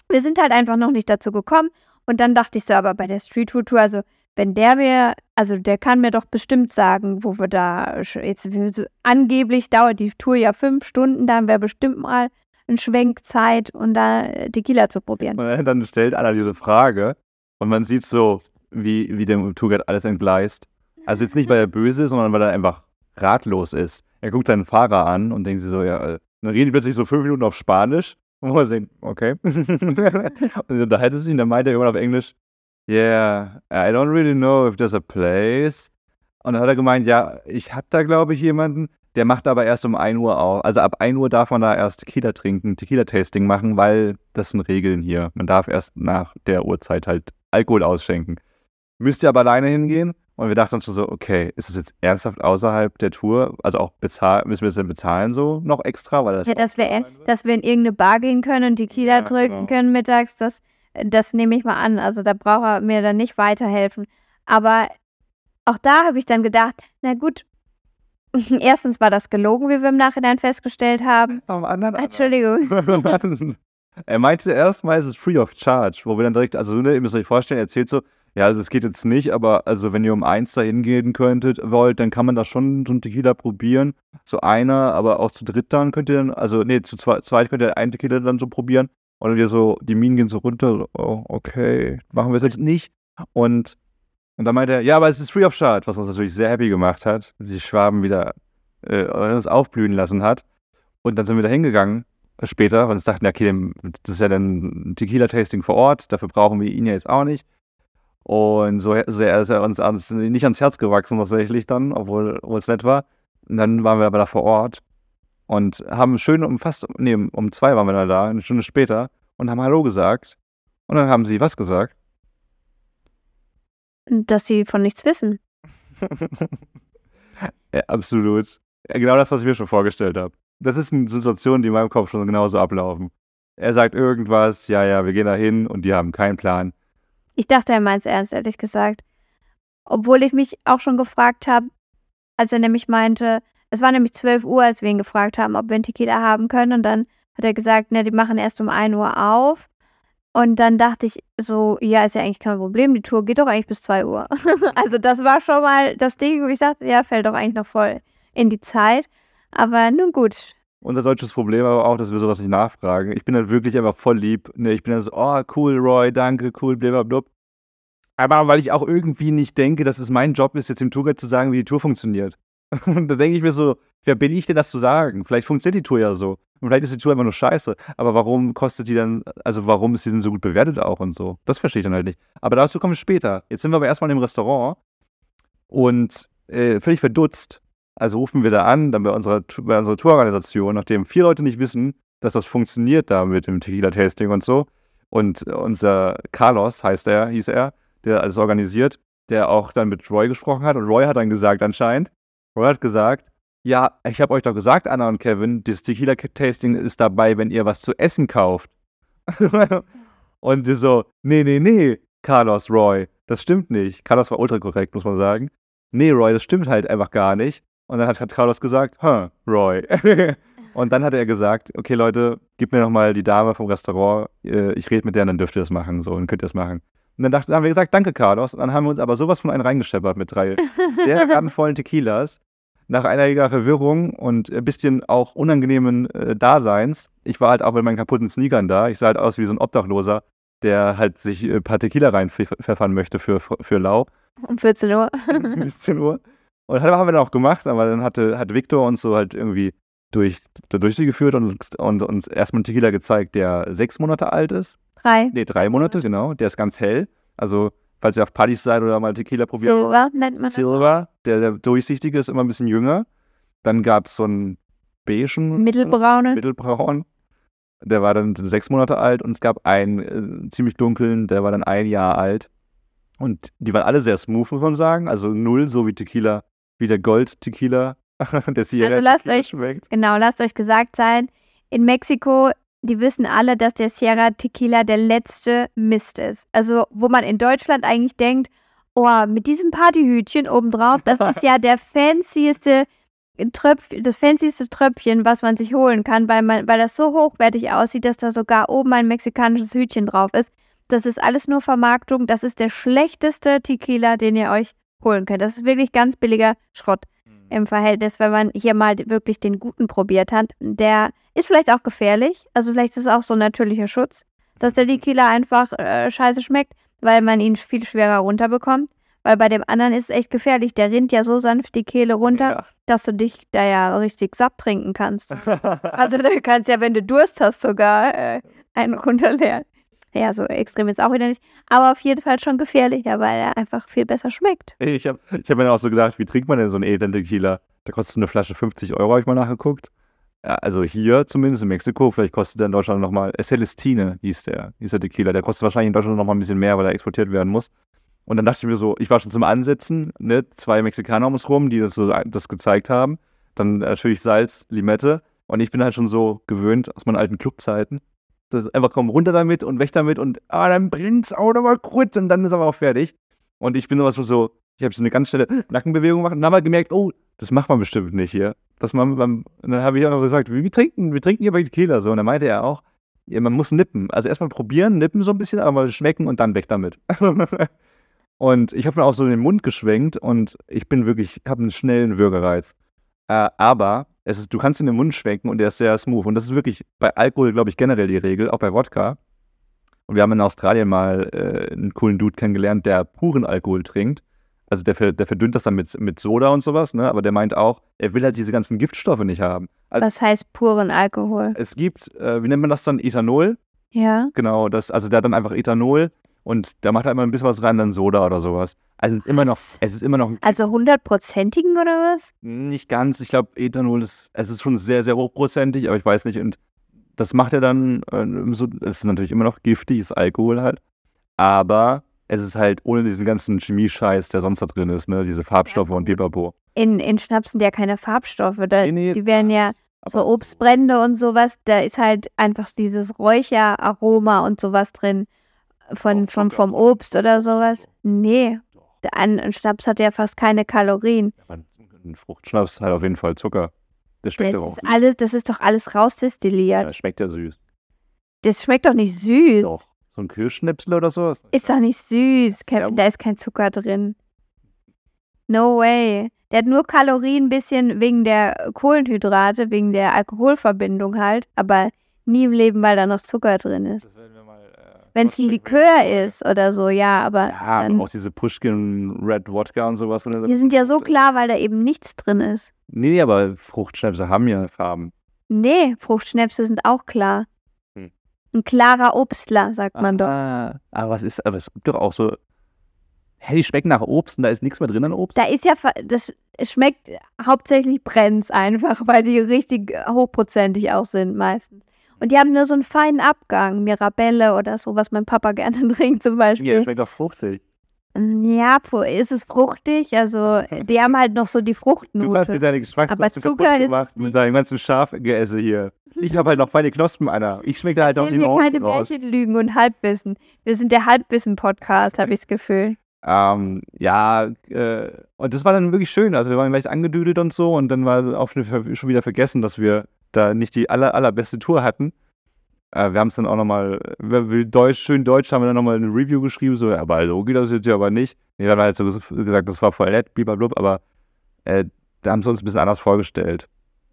Wir sind halt einfach noch nicht dazu gekommen. Und dann dachte ich so, aber bei der Streetfood-Tour, also wenn der mir, also der kann mir doch bestimmt sagen, wo wir da jetzt angeblich dauert die Tour ja fünf Stunden, dann wäre bestimmt mal ein Schwenk Zeit, um da Tequila zu probieren. Und dann stellt einer diese Frage und man sieht so, wie, wie dem Tourguide alles entgleist. Also jetzt nicht, weil er böse ist, sondern weil er einfach ratlos ist. Er guckt seinen Fahrer an und denkt sich so, ja, äh, dann reden die plötzlich so fünf Minuten auf Spanisch. Und man sehen, okay. [LAUGHS] und da hätte sie ihn, dann meint er irgendwann auf Englisch, Yeah, I don't really know if there's a place. Und dann hat er gemeint, ja, ich habe da, glaube ich, jemanden, der macht aber erst um 1 Uhr auf. Also ab 1 Uhr darf man da erst Tequila trinken, Tequila-Tasting machen, weil das sind Regeln hier. Man darf erst nach der Uhrzeit halt Alkohol ausschenken. Müsst ihr aber alleine hingehen? Und wir dachten uns schon so, okay, ist das jetzt ernsthaft außerhalb der Tour? Also auch bezahlen, müssen wir das denn bezahlen so noch extra? Weil das ja, dass wir, dass wir in irgendeine Bar gehen können und Tequila ja, trinken genau. können mittags, das das nehme ich mal an. Also da braucht er mir dann nicht weiterhelfen. Aber auch da habe ich dann gedacht, na gut, [LAUGHS] erstens war das gelogen, wie wir im Nachhinein festgestellt haben. [LAUGHS] Am anderen Entschuldigung. [LAUGHS] er meinte erstmal, es ist free of charge, wo wir dann direkt, also ne, ihr müsst euch vorstellen, er erzählt so, ja, also es geht jetzt nicht, aber also wenn ihr um eins da hingehen könntet, wollt, dann kann man da schon so ein Tequila probieren. So einer, aber auch zu dritt dann könnt ihr dann, also nee, zu zwei, zweit könnt ihr einen Tequila dann so probieren. Und wir so, die Minen gehen so runter, so, oh, okay, machen wir es jetzt nicht. Und, und dann meinte er, ja, aber es ist free of charge, was uns natürlich sehr happy gemacht hat, die Schwaben wieder äh, uns aufblühen lassen hat. Und dann sind wir da hingegangen äh, später, weil wir dachten, okay, das ist ja dann ein Tequila-Tasting vor Ort, dafür brauchen wir ihn ja jetzt auch nicht. Und so sehr ist er uns, uns nicht ans Herz gewachsen tatsächlich dann, obwohl, obwohl es nett war. Und dann waren wir aber da vor Ort und haben schön um fast, nee, um zwei waren wir dann da, eine Stunde später und haben Hallo gesagt. Und dann haben sie was gesagt? Dass sie von nichts wissen. [LAUGHS] ja, absolut. Genau das, was ich mir schon vorgestellt habe. Das ist eine Situation, die in meinem Kopf schon genauso ablaufen. Er sagt irgendwas, ja, ja, wir gehen da hin und die haben keinen Plan. Ich dachte, er meint es ernst, ehrlich gesagt. Obwohl ich mich auch schon gefragt habe, als er nämlich meinte, es war nämlich 12 Uhr, als wir ihn gefragt haben, ob wir einen Tequila haben können. Und dann hat er gesagt, ne, die machen erst um 1 Uhr auf. Und dann dachte ich so, ja, ist ja eigentlich kein Problem, die Tour geht doch eigentlich bis 2 Uhr. [LAUGHS] also das war schon mal das Ding, wo ich dachte, ja, fällt doch eigentlich noch voll in die Zeit. Aber nun gut, unser deutsches Problem aber auch, dass wir sowas nicht nachfragen. Ich bin dann wirklich einfach voll lieb. Ne, ich bin dann so, oh, cool, Roy, danke, cool, blablabla. Aber weil ich auch irgendwie nicht denke, dass es mein Job ist, jetzt dem Tourguide zu sagen, wie die Tour funktioniert. [LAUGHS] Und da denke ich mir so, wer bin ich denn, das zu sagen? Vielleicht funktioniert die Tour ja so. Und vielleicht ist die Tour einfach nur scheiße. Aber warum kostet die dann, also warum ist die denn so gut bewertet auch und so? Das verstehe ich dann halt nicht. Aber dazu komme ich später. Jetzt sind wir aber erstmal im Restaurant und äh, völlig verdutzt also rufen wir da an, dann bei unserer, bei unserer Tourorganisation, nachdem vier Leute nicht wissen, dass das funktioniert da mit dem Tequila-Tasting und so. Und unser Carlos heißt er, hieß er, der alles organisiert, der auch dann mit Roy gesprochen hat. Und Roy hat dann gesagt anscheinend, Roy hat gesagt, ja, ich habe euch doch gesagt, Anna und Kevin, das Tequila-Tasting ist dabei, wenn ihr was zu essen kauft. [LAUGHS] und die so, nee, nee, nee, Carlos, Roy, das stimmt nicht. Carlos war ultra korrekt, muss man sagen. Nee, Roy, das stimmt halt einfach gar nicht. Und dann hat, hat Carlos gesagt, huh, Roy. [LAUGHS] und dann hat er gesagt, okay Leute, gib mir nochmal die Dame vom Restaurant, äh, ich rede mit der, dann dürft ihr das machen, so, und könnt ihr das machen. Und dann, dachte, haben wir gesagt, danke Carlos. Und dann haben wir uns aber sowas von einen reingescheppert mit drei [LAUGHS] sehr randvollen Tequilas. Nach einiger Verwirrung und ein bisschen auch unangenehmen äh, Daseins. Ich war halt auch mit meinen kaputten Sneakern da. Ich sah halt aus wie so ein Obdachloser, der halt sich ein paar Tequila reinpfeffern möchte für, für Lau. Um 14 Uhr. 14 Uhr. Und das haben wir dann auch gemacht, aber dann hatte, hat Victor uns so halt irgendwie durch, durch sie geführt und, und uns erstmal einen Tequila gezeigt, der sechs Monate alt ist. Drei. Nee, drei Monate, genau. Der ist ganz hell. Also, falls ihr auf Partys seid oder mal Tequila probiert. Silver nennt man Silver, das der, der durchsichtige ist immer ein bisschen jünger. Dann gab es so einen beigen. Mittelbraunen. Mittelbraun. Der war dann sechs Monate alt und es gab einen äh, ziemlich dunklen, der war dann ein Jahr alt. Und die waren alle sehr smooth, muss man sagen. Also null, so wie Tequila wie der Gold-Tequila, [LAUGHS] der Sierra also lasst Tequila euch, schmeckt. Genau, lasst euch gesagt sein, in Mexiko, die wissen alle, dass der Sierra Tequila der letzte Mist ist. Also, wo man in Deutschland eigentlich denkt, oh, mit diesem Partyhütchen obendrauf, das ist ja [LAUGHS] der fancieste Tröpf, das fancyste Tröpfchen, was man sich holen kann, weil, man, weil das so hochwertig aussieht, dass da sogar oben ein mexikanisches Hütchen drauf ist. Das ist alles nur Vermarktung. Das ist der schlechteste Tequila, den ihr euch holen könnt. Das ist wirklich ganz billiger Schrott mhm. im Verhältnis, wenn man hier mal wirklich den guten probiert hat. Der ist vielleicht auch gefährlich, also vielleicht ist es auch so ein natürlicher Schutz, dass der Tequila einfach äh, scheiße schmeckt, weil man ihn viel schwerer runterbekommt. Weil bei dem anderen ist es echt gefährlich. Der rinnt ja so sanft die Kehle runter, ja. dass du dich da ja richtig satt trinken kannst. [LAUGHS] also du kannst ja, wenn du Durst hast, sogar äh, einen runterleeren. Ja, so extrem jetzt auch wieder nicht. Aber auf jeden Fall schon gefährlicher, weil er einfach viel besser schmeckt. Ich habe ich hab mir auch so gedacht, wie trinkt man denn so einen edlen Tequila? Da kostet eine Flasche 50 Euro, habe ich mal nachgeguckt. Ja, also hier, zumindest in Mexiko, vielleicht kostet der in Deutschland nochmal, Celestine hieß der, hieß der Tequila. Der kostet wahrscheinlich in Deutschland nochmal ein bisschen mehr, weil er exportiert werden muss. Und dann dachte ich mir so, ich war schon zum Ansetzen, ne, zwei Mexikaner um uns rum, die das so das gezeigt haben. Dann natürlich Salz, Limette. Und ich bin halt schon so gewöhnt aus meinen alten Clubzeiten. Das einfach komm runter damit und weg damit und ah, dann brennt's auch noch mal kurz und dann ist aber auch fertig. Und ich bin sowas so, ich habe so eine ganz schnelle Nackenbewegung gemacht und dann habe gemerkt, oh, das macht man bestimmt nicht hier. Dass man und dann habe ich auch noch gesagt, wir trinken, wir trinken hier bei Tequila so. Und dann meinte er auch, ja, man muss nippen. Also erstmal probieren, nippen so ein bisschen, aber schmecken und dann weg damit. [LAUGHS] Und ich habe mir auch so den Mund geschwenkt und ich bin wirklich, habe einen schnellen Würgereiz. Äh, aber es ist, du kannst in den Mund schwenken und der ist sehr smooth. Und das ist wirklich bei Alkohol, glaube ich, generell die Regel, auch bei Wodka. Und wir haben in Australien mal äh, einen coolen Dude kennengelernt, der puren Alkohol trinkt. Also der, der verdünnt das dann mit, mit Soda und sowas, ne? Aber der meint auch, er will halt diese ganzen Giftstoffe nicht haben. Also Was heißt puren Alkohol? es gibt, äh, wie nennt man das dann, Ethanol? Ja. Genau, das, also der hat dann einfach Ethanol und da macht er immer ein bisschen was rein, dann Soda oder sowas. Also es ist immer noch, es ist immer noch Also hundertprozentigen oder was? nicht ganz. Ich glaube, Ethanol ist, es ist schon sehr, sehr hochprozentig, aber ich weiß nicht. Und das macht er dann, äh, so, es ist natürlich immer noch giftig, ist Alkohol halt. Aber es ist halt ohne diesen ganzen Chemiescheiß, der sonst da drin ist, ne? Diese Farbstoffe und Pipapo. In, in Schnaps sind ja keine Farbstoffe. Da, Nee, nee, die werden ja so Obstbrände und sowas. Da ist halt einfach dieses Räucheraroma und sowas drin. Von, von, vom. Obst oder sowas. Nee. Der- Ein, ein Schnaps hat ja fast keine Kalorien. Ein Fruchtschnaps hat auf jeden Fall Zucker. Das schmeckt Das ja auch. ist, alles, das ist doch alles Ja, rausdestilliert. das schmeckt ja süß. Das schmeckt doch nicht süß. Doch. So ein Kirschschnipsel oder sowas. Ist doch nicht süß. Kein, Ja. da ist kein Zucker drin. No way. Der hat nur Kalorien ein bisschen wegen der Kohlenhydrate, wegen der Alkoholverbindung halt, aber nie im Leben, weil da noch Zucker drin ist. Das werden wir Wenn es ein Likör ist oder so, ja, aber Ja, dann, aber auch diese Pushkin Red Wodka und sowas. Die sind ja so klar, weil da eben nichts drin ist. Nee, nee, aber Fruchtschnäpse haben ja Farben. Nee, Fruchtschnäpse sind auch klar. Hm. Ein klarer Obstler, sagt man doch. Ah, aber was ist, aber es gibt doch auch so. Hä, die schmecken nach Obst und da ist nichts mehr drin an Obst? Da ist ja, das schmeckt hauptsächlich Brenns einfach, [LAUGHS] weil die richtig hochprozentig auch sind meistens. Und die haben nur so einen feinen Abgang, Mirabelle oder so, was mein Papa [LAUGHS] gerne trinkt zum Ja, Beispiel. schmeckt doch fruchtig. Ja, fu- ist es fruchtig? Also, die haben halt noch so die Du hast dir Fruchtnote. deine Geschmacksknospen kaputt gemacht mit deinem ganzen Schafgeesse hier. Ich habe halt noch feine Knospen, Anna. Ich schmecke da halt auch die mir keine raus. Märchenlügen und Halbwissen. Wir sind der Halbwissen-Podcast, habe ich das Gefühl. Ähm, ja, äh, und das war dann wirklich schön. Also wir waren gleich angedüdelt und so und dann war auch schon wieder vergessen, dass wir da nicht die aller, allerbeste Tour hatten. Äh, wir haben es dann auch nochmal, Deutsch, schön Deutsch haben wir dann nochmal eine Review geschrieben, so, ja, aber so geht das jetzt ja aber nicht. Wir haben halt so ges- gesagt, das war voll nett, blablabla, aber äh, da haben sie uns ein bisschen anders vorgestellt.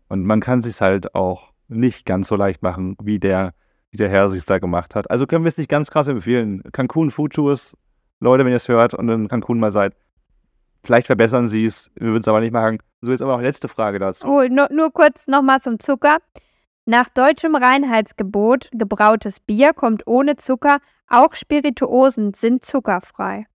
Und man kann sich halt auch nicht ganz so leicht machen, wie der, wie der Herr sich da gemacht hat. Also können wir es nicht ganz krass empfehlen. Cancun Food Tours, Leute, wenn ihr es hört und in Cancun mal seid, vielleicht verbessern sie es, wir würden es aber nicht machen. So, jetzt aber noch letzte Frage dazu. Oh, nur, nur kurz nochmal zum Zucker. Nach deutschem Reinheitsgebot gebrautes Bier kommt ohne Zucker. Auch Spirituosen sind zuckerfrei.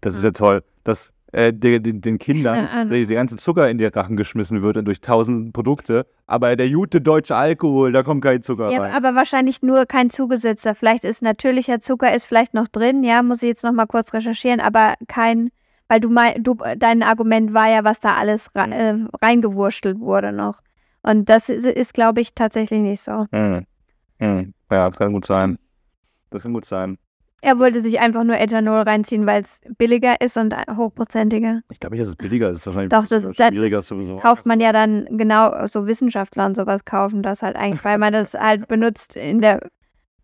Das ist ja toll, dass äh, den, den Kindern Ja, der, ganze Zucker in die Rachen geschmissen wird durch tausend Produkte, aber der gute deutsche Alkohol, da kommt kein Zucker Ja, rein. aber wahrscheinlich nur kein zugesetzter. Vielleicht ist natürlicher Zucker ist vielleicht noch drin. Ja, muss ich jetzt noch mal kurz recherchieren, aber kein, weil du mein, du dein Argument war ja, was da alles Mhm. re äh, reingewurstelt wurde noch. Und das ist, ist glaube ich, tatsächlich nicht so. Hm. Hm. Ja, das kann gut sein. Das kann gut sein. Er wollte sich einfach nur Ethanol reinziehen, weil es billiger ist und hochprozentiger. Ich glaube nicht, dass es billiger ist. Wahrscheinlich Doch, das ist- das schwieriger sowieso. kauft man ja dann genau so Wissenschaftler und sowas kaufen das halt eigentlich, weil man das halt benutzt in der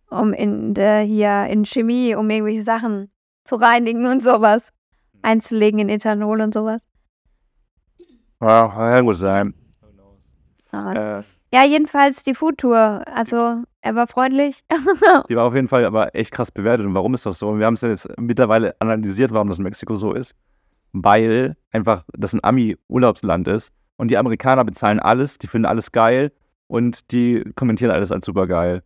um in der hier in Chemie, um irgendwelche Sachen zu reinigen und sowas einzulegen in Ethanol und sowas. Ja, kann gut sein. Ja, Äh, ja jedenfalls die Foodtour. Also er war freundlich. [LAUGHS] die war auf jeden Fall aber echt krass bewertet. Und warum ist das so? Und wir haben es jetzt mittlerweile analysiert, warum das in Mexiko so ist. Weil einfach das ein Ami-Urlaubsland ist und die Amerikaner bezahlen alles, die finden alles geil und die kommentieren alles als super geil.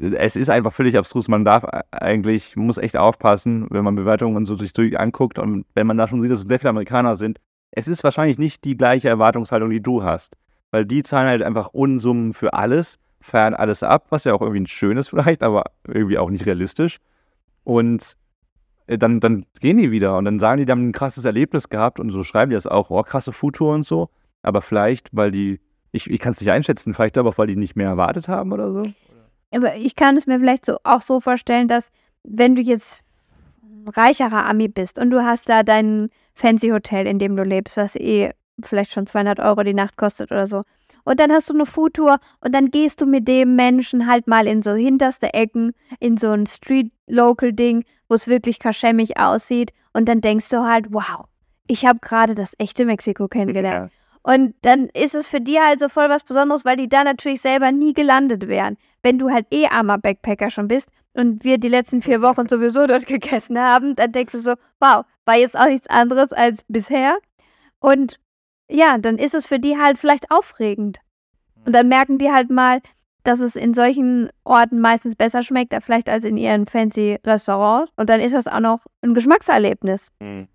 Es ist einfach völlig abstrus. Man darf eigentlich, muss echt aufpassen, wenn man Bewertungen und so sich durch anguckt und wenn man da schon sieht, dass es sehr viele Amerikaner sind. Es ist wahrscheinlich nicht die gleiche Erwartungshaltung, die du hast. Weil die zahlen halt einfach Unsummen für alles, feiern alles ab, was ja auch irgendwie ein schönes vielleicht, aber irgendwie auch nicht realistisch. Und äh, dann, dann gehen die wieder und dann sagen die, die haben ein krasses Erlebnis gehabt und so schreiben die das auch, oh, krasse Foodtour und so. Aber vielleicht, weil die, ich, ich kann es nicht einschätzen, vielleicht aber auch, weil die nicht mehr erwartet haben oder so. Aber ich kann es mir vielleicht so, auch so vorstellen, dass wenn du jetzt ein reicherer Ami bist und du hast da dein fancy Hotel, in dem du lebst, was eh vielleicht schon 200 Euro die Nacht kostet oder so, Und dann hast du eine Foodtour und dann gehst du mit dem Menschen halt mal in so hinterste Ecken, in so ein Street-Local-Ding, wo es wirklich kaschemmig aussieht. Und dann denkst du halt, wow, ich habe gerade das echte Mexiko kennengelernt. Und dann ist es für die halt so voll was Besonderes, weil die da natürlich selber nie gelandet wären. Wenn du halt eh armer Backpacker schon bist und wir die letzten vier Wochen sowieso dort gegessen haben, dann denkst du so, wow, war jetzt auch nichts anderes als bisher. Und ja, dann ist es für die halt vielleicht aufregend. Und dann merken die halt mal, dass es in solchen Orten meistens besser schmeckt, vielleicht als in ihren fancy Restaurants. Und dann ist das auch noch ein Geschmackserlebnis. Mhm.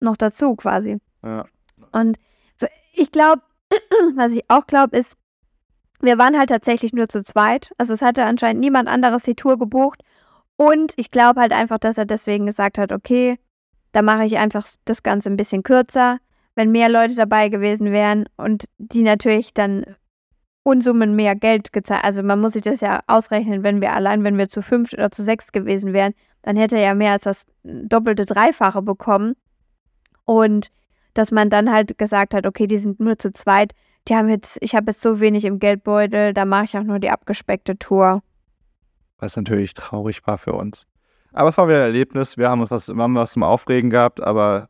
Noch dazu quasi. Ja. Und ich glaube, [CLEARS THROAT] was ich auch glaube, ist, wir waren halt tatsächlich nur zu zweit. Also es hatte anscheinend niemand anderes die Tour gebucht. Und ich glaube halt einfach, dass er deswegen gesagt hat, okay, da mache ich einfach das Ganze ein bisschen kürzer, wenn mehr Leute dabei gewesen wären und die natürlich dann Unsummen mehr Geld gezahlt. Also man muss sich das ja ausrechnen, wenn wir allein, wenn wir zu fünf oder zu sechs gewesen wären, dann hätte er ja mehr als das doppelte, dreifache bekommen. Und dass man dann halt gesagt hat, okay, die sind nur zu zweit, die haben jetzt, ich habe jetzt so wenig im Geldbeutel, da mache ich auch nur die abgespeckte Tour. Was natürlich traurig war für uns. Aber es war wieder ein Erlebnis. Wir haben uns was, wir haben was zum Aufregen gehabt, aber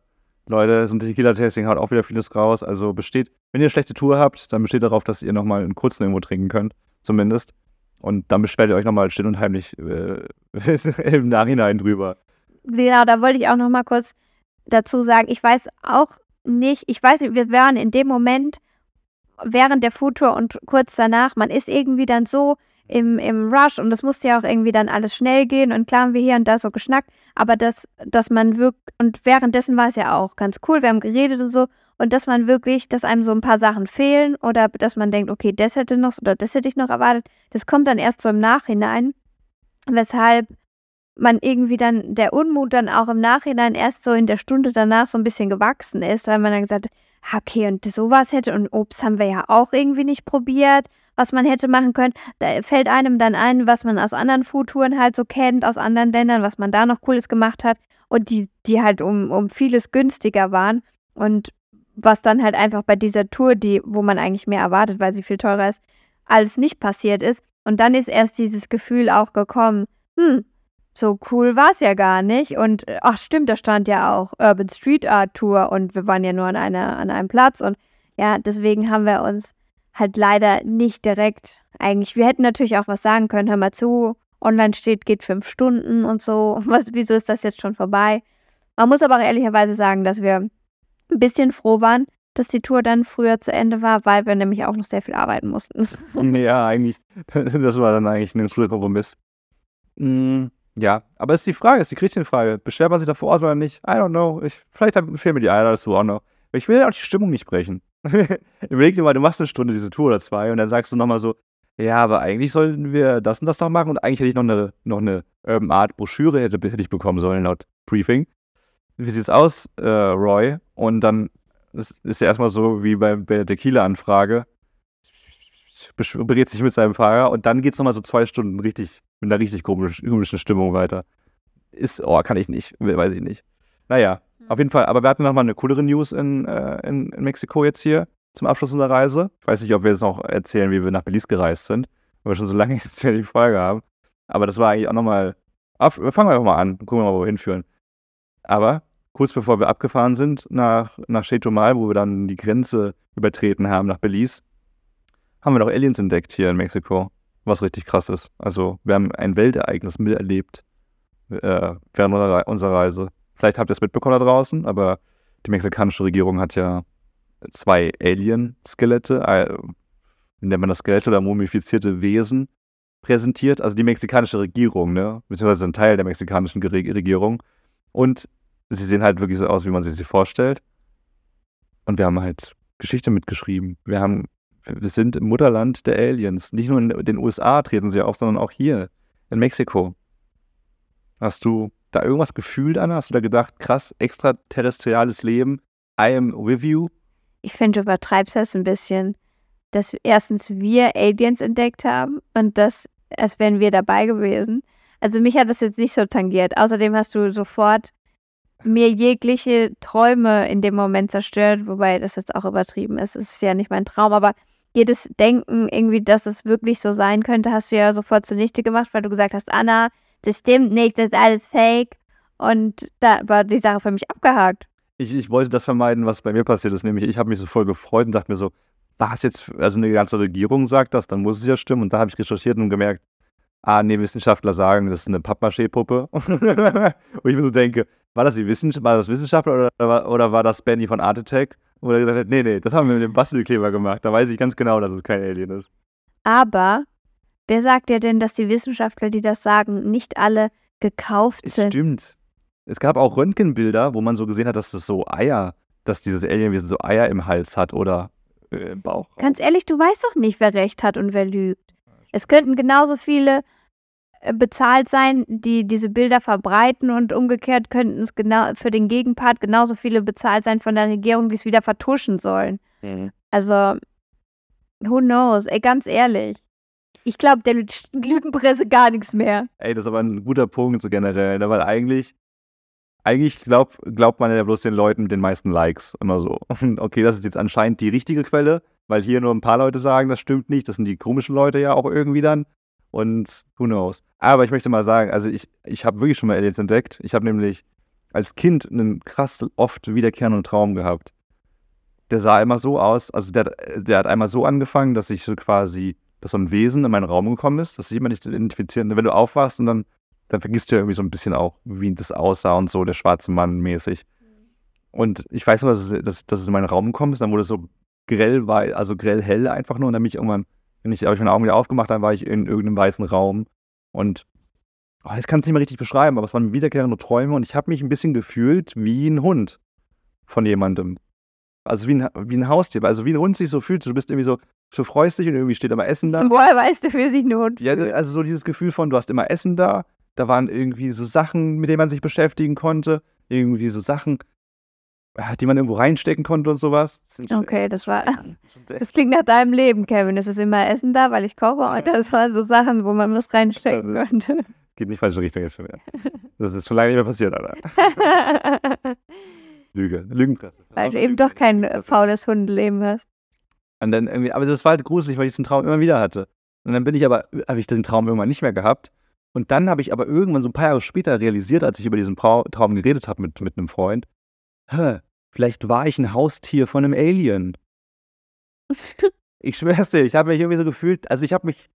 Leute, so ein Tequila-Tasting haut auch wieder vieles raus. Also besteht, wenn ihr eine schlechte Tour habt, dann besteht darauf, dass ihr nochmal einen kurzen irgendwo trinken könnt, zumindest. Und dann beschwert ihr euch nochmal still und heimlich äh, [LAUGHS] im Nachhinein drüber. Genau, da wollte ich auch nochmal kurz dazu sagen, ich weiß auch nicht, ich weiß nicht, wir waren in dem Moment während der Foodtour und kurz danach, man ist irgendwie dann so im, im Rush und das musste ja auch irgendwie dann alles schnell gehen und klar haben wir hier und da so geschnackt, aber dass, dass man wirklich, und währenddessen war es ja auch ganz cool, wir haben geredet und so und dass man wirklich, dass einem so ein paar Sachen fehlen oder dass man denkt, okay, das hätte noch oder das hätte ich noch erwartet, das kommt dann erst so im Nachhinein, weshalb man irgendwie dann, der Unmut dann auch im Nachhinein erst so in der Stunde danach so ein bisschen gewachsen ist, weil man dann gesagt hat, okay, und sowas hätte und Obst haben wir ja auch irgendwie nicht probiert, was man hätte machen können. Da fällt einem dann ein, was man aus anderen Foodtouren halt so kennt, aus anderen Ländern, was man da noch Cooles gemacht hat und die, die halt um, um vieles günstiger waren und was dann halt einfach bei dieser Tour, die, wo man eigentlich mehr erwartet, weil sie viel teurer ist, alles nicht passiert ist. Und dann ist erst dieses Gefühl auch gekommen, hm, so cool war es ja gar nicht. Und äh, ach stimmt, da stand ja auch Urban Street Art Tour und wir waren ja nur an, einer, an einem Platz. Und ja, deswegen haben wir uns halt leider nicht direkt eigentlich, wir hätten natürlich auch was sagen können, hör mal zu, online steht, geht fünf Stunden und so. [LAUGHS] Was, wieso ist das jetzt schon vorbei? Man muss aber auch ehrlicherweise sagen, dass wir ein bisschen froh waren, dass die Tour dann früher zu Ende war, weil wir nämlich auch noch sehr viel arbeiten mussten. [LAUGHS] Ja, eigentlich, [LAUGHS] das war dann eigentlich ein guter Kompromiss. Mhm. Ja, aber es ist die Frage, es ist die kritische Frage. Beschwert man sich da vor Ort oder nicht? I don't know. Ich, vielleicht fehlen mir die Eier dazu auch noch. Ich will ja auch die Stimmung nicht brechen. [LAUGHS] Überleg dir mal, du machst eine Stunde diese Tour oder zwei und dann sagst du nochmal so, ja, aber eigentlich sollten wir das und das noch machen und eigentlich hätte ich noch eine, noch eine Urban Art Broschüre hätte, hätte ich bekommen sollen laut Briefing. Wie sieht's aus, äh, Roy? Und dann ist, ist ja erstmal so wie bei, bei der Tequila-Anfrage. Berät sich mit seinem Fahrer und dann geht's nochmal so zwei Stunden richtig mit einer richtig komisch, komischen Stimmung weiter. Ist, oh, kann ich nicht, weiß ich nicht. Naja, mhm. auf jeden Fall. Aber wir hatten nochmal eine coolere News in, äh, in, in, Mexiko jetzt hier zum Abschluss unserer Reise. Ich weiß nicht, ob wir jetzt noch erzählen, wie wir nach Belize gereist sind, weil wir schon so lange [LAUGHS] jetzt die Folge haben. Aber das war eigentlich auch nochmal. Fangen wir einfach mal an, gucken wir mal, wo wir hinführen. Aber kurz bevor wir abgefahren sind nach, nach Chetumal, wo wir dann die Grenze übertreten haben nach Belize, haben wir noch Aliens entdeckt hier in Mexiko was richtig krass ist. Also wir haben ein Weltereignis miterlebt äh, während unserer Reise. Vielleicht habt ihr es mitbekommen da draußen, aber die mexikanische Regierung hat ja zwei Alien-Skelette, äh, nennt man das Skelette oder mumifizierte Wesen, präsentiert. Also die mexikanische Regierung, ne? beziehungsweise ein Teil der mexikanischen Regierung. Und sie sehen halt wirklich so aus, wie man sie sich vorstellt. Und wir haben halt Geschichte mitgeschrieben. Wir haben wir sind im Mutterland der Aliens. Nicht nur in den USA treten sie auf, sondern auch hier in Mexiko. Hast du da irgendwas gefühlt, Anna? Hast du da gedacht, krass, extraterrestriales Leben, I am with you? Ich finde, du übertreibst das ein bisschen, dass erstens wir Aliens entdeckt haben und das, als wären wir dabei gewesen. Also mich hat das jetzt nicht so tangiert. Außerdem hast du sofort mir jegliche Träume in dem Moment zerstört, wobei das jetzt auch übertrieben ist. Es ist ja nicht mein Traum, aber jedes Denken irgendwie, dass es wirklich so sein könnte, hast du ja sofort zunichte gemacht, weil du gesagt hast, Anna, das stimmt nicht, das ist alles fake. Und da war die Sache für mich abgehakt. Ich, ich wollte das vermeiden, was bei mir passiert ist. Nämlich, ich habe mich so voll gefreut und dachte mir so, was jetzt, also eine ganze Regierung sagt das, dann muss es ja stimmen. Und da habe ich recherchiert und gemerkt, ah, nee, Wissenschaftler sagen, das ist eine Pappmaché-Puppe. [LAUGHS] und ich mir so denke, war das, die Wissenschaft, war das Wissenschaftler oder, oder war das Benny von Art? Wo er gesagt hat, nee, nee, das haben wir mit dem Bastelkleber gemacht. Da weiß ich ganz genau, dass es kein Alien ist. Aber wer sagt dir denn, dass die Wissenschaftler, die das sagen, nicht alle gekauft sind? stimmt. Es gab auch Röntgenbilder, wo man so gesehen hat, dass das so Eier, dass dieses Alienwesen so Eier im Hals hat oder äh, im Bauch. Ganz ehrlich, du weißt doch nicht, wer recht hat und wer lügt. Es könnten genauso viele bezahlt sein, die diese Bilder verbreiten und umgekehrt könnten es genau für den Gegenpart genauso viele bezahlt sein von der Regierung, die es wieder vertuschen sollen. Mhm. Also, who knows? Ey, ganz ehrlich. Ich glaube, der Lü- Lügenpresse gar nichts mehr. Ey, das ist aber ein guter Punkt so generell, ne? weil eigentlich, eigentlich glaub, glaubt man ja bloß den Leuten mit den meisten Likes immer so. [LAUGHS] Okay, das ist jetzt anscheinend die richtige Quelle, weil hier nur ein paar Leute sagen, das stimmt nicht. Das sind die komischen Leute ja auch irgendwie dann. Und who knows. Aber ich möchte mal sagen, also ich, ich habe wirklich schon mal Aliens entdeckt. Ich habe nämlich als Kind einen krass oft wiederkehrenden Traum gehabt. Der sah immer so aus, also der, der hat einmal so angefangen, dass ich so quasi, dass so ein Wesen in meinen Raum gekommen ist, dass ich immer nicht identifizieren. Wenn du aufwachst und dann, dann vergisst du ja irgendwie so ein bisschen auch, wie das aussah und so, der schwarze Mann mäßig. Und ich weiß nur, dass es, dass, dass es in meinen Raum gekommen ist, dann wurde es so grell, also grell hell einfach nur und dann bin ich irgendwann, wenn ich, habe ich meine Augen wieder aufgemacht, dann war ich in irgendeinem weißen Raum und oh, ich kann es nicht mehr richtig beschreiben, aber es waren wiederkehrende Träume und ich habe mich ein bisschen gefühlt wie ein Hund von jemandem. Also wie ein, wie ein Haustier, also wie ein Hund sich so fühlt. Du bist irgendwie so, du freust dich und irgendwie steht immer Essen da. Woher weißt du, für sich ein Hund Ja, fühlt? also so dieses Gefühl von, du hast immer Essen da, da waren irgendwie so Sachen, mit denen man sich beschäftigen konnte, irgendwie so Sachen, die man irgendwo reinstecken konnte und sowas. Okay, das war. Das klingt nach deinem Leben, Kevin. Es ist immer Essen da, weil ich koche und das waren so Sachen, wo man was reinstecken Das konnte. Geht die falsche Richtung jetzt schon wieder. Das ist schon lange nicht mehr passiert, Alter. [LAUGHS] Lüge, Lügenpresse. weil du eben doch kein äh, faules Hundeleben hast. Und dann irgendwie, aber das war halt gruselig, weil ich diesen Traum immer wieder hatte. Und dann bin ich aber, habe ich den Traum irgendwann nicht mehr gehabt. Und dann habe ich aber irgendwann so ein paar Jahre später realisiert, als ich über diesen Trau- Traum geredet habe mit, mit einem Freund, hä, vielleicht war ich ein Haustier von einem Alien. Ich schwör's dir, ich habe mich irgendwie so gefühlt, also ich habe mich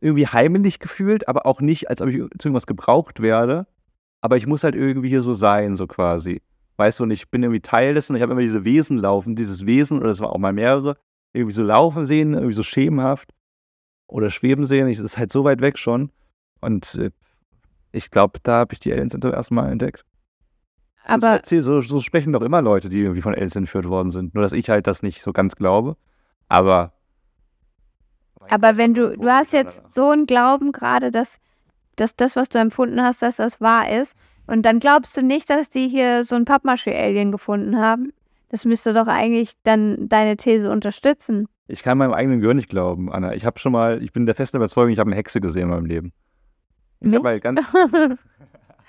irgendwie heimlich gefühlt, aber auch nicht, als ob ich zu irgendwas gebraucht werde. Aber ich muss halt irgendwie hier so sein, so quasi. Weißt du, und ich bin irgendwie Teil dessen. Ich habe immer diese Wesen laufen, dieses Wesen, oder es war auch mal mehrere, irgendwie so laufen sehen, irgendwie so schemenhaft. Oder schweben sehen. Ich, das ist halt so weit weg schon. Und äh, ich glaube, da habe ich die Aliens zum ersten Mal entdeckt. Aber Erzähl, so, so sprechen doch immer Leute, die irgendwie von Aliens entführt worden sind. Nur, dass ich halt das nicht so ganz glaube. Aber. Aber wenn du, du hast jetzt so einen Glauben gerade, dass, dass das, was du empfunden hast, dass das wahr ist. Und dann glaubst du nicht, dass die hier so ein Pappmaché-Alien gefunden haben. Das müsste doch eigentlich dann deine These unterstützen. Ich kann meinem eigenen Gehirn nicht glauben, Anna. Ich habe schon mal, ich bin der festen Überzeugung, ich habe eine Hexe gesehen in meinem Leben. Ich habe halt ganz, [LAUGHS]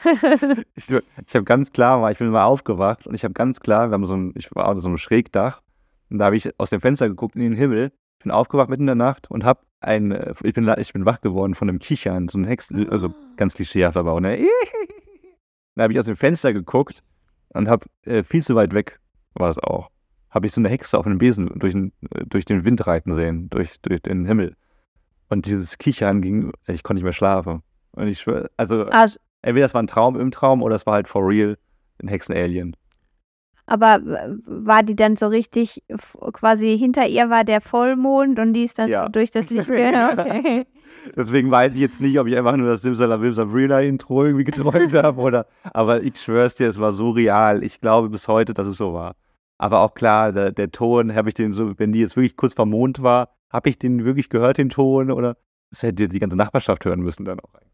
[LAUGHS] ich, ich habe ganz klar, ich bin mal aufgewacht und ich habe ganz klar, wir haben so ein, ich war unter so einem Schrägdach und da habe ich aus dem Fenster geguckt in den Himmel. Ich bin aufgewacht mitten in der Nacht und habe ein, äh, ich bin, ich bin wach geworden von einem Kichern, so ein Hexen, also ganz klischeehaft aber auch, ne? [LAUGHS] Da habe ich aus dem Fenster geguckt und habe äh, viel zu weit weg, war es auch, habe ich so eine Hexe auf einem Besen durch, den- äh, durch den Wind reiten sehen, durch, durch den Himmel. Und dieses Kichern ging, ich konnte nicht mehr schlafen. Und ich schwör, also Also, entweder das war ein Traum im Traum oder es war halt for real ein Hexen-Alien. aber war die dann so richtig, quasi hinter ihr war der Vollmond und die ist dann Ja. so durch das Licht. [LAUGHS] Okay. Deswegen weiß ich jetzt nicht, ob ich einfach nur das Simsalabim Sabrina Intro irgendwie geträumt habe oder, aber ich schwör's dir, es war so real. Ich glaube bis heute, dass es so war. Aber auch klar, der, der Ton, habe ich den so, wenn die jetzt wirklich kurz vom Mond war, habe ich den wirklich gehört, den Ton oder das hätte die ganze Nachbarschaft hören müssen dann auch eigentlich.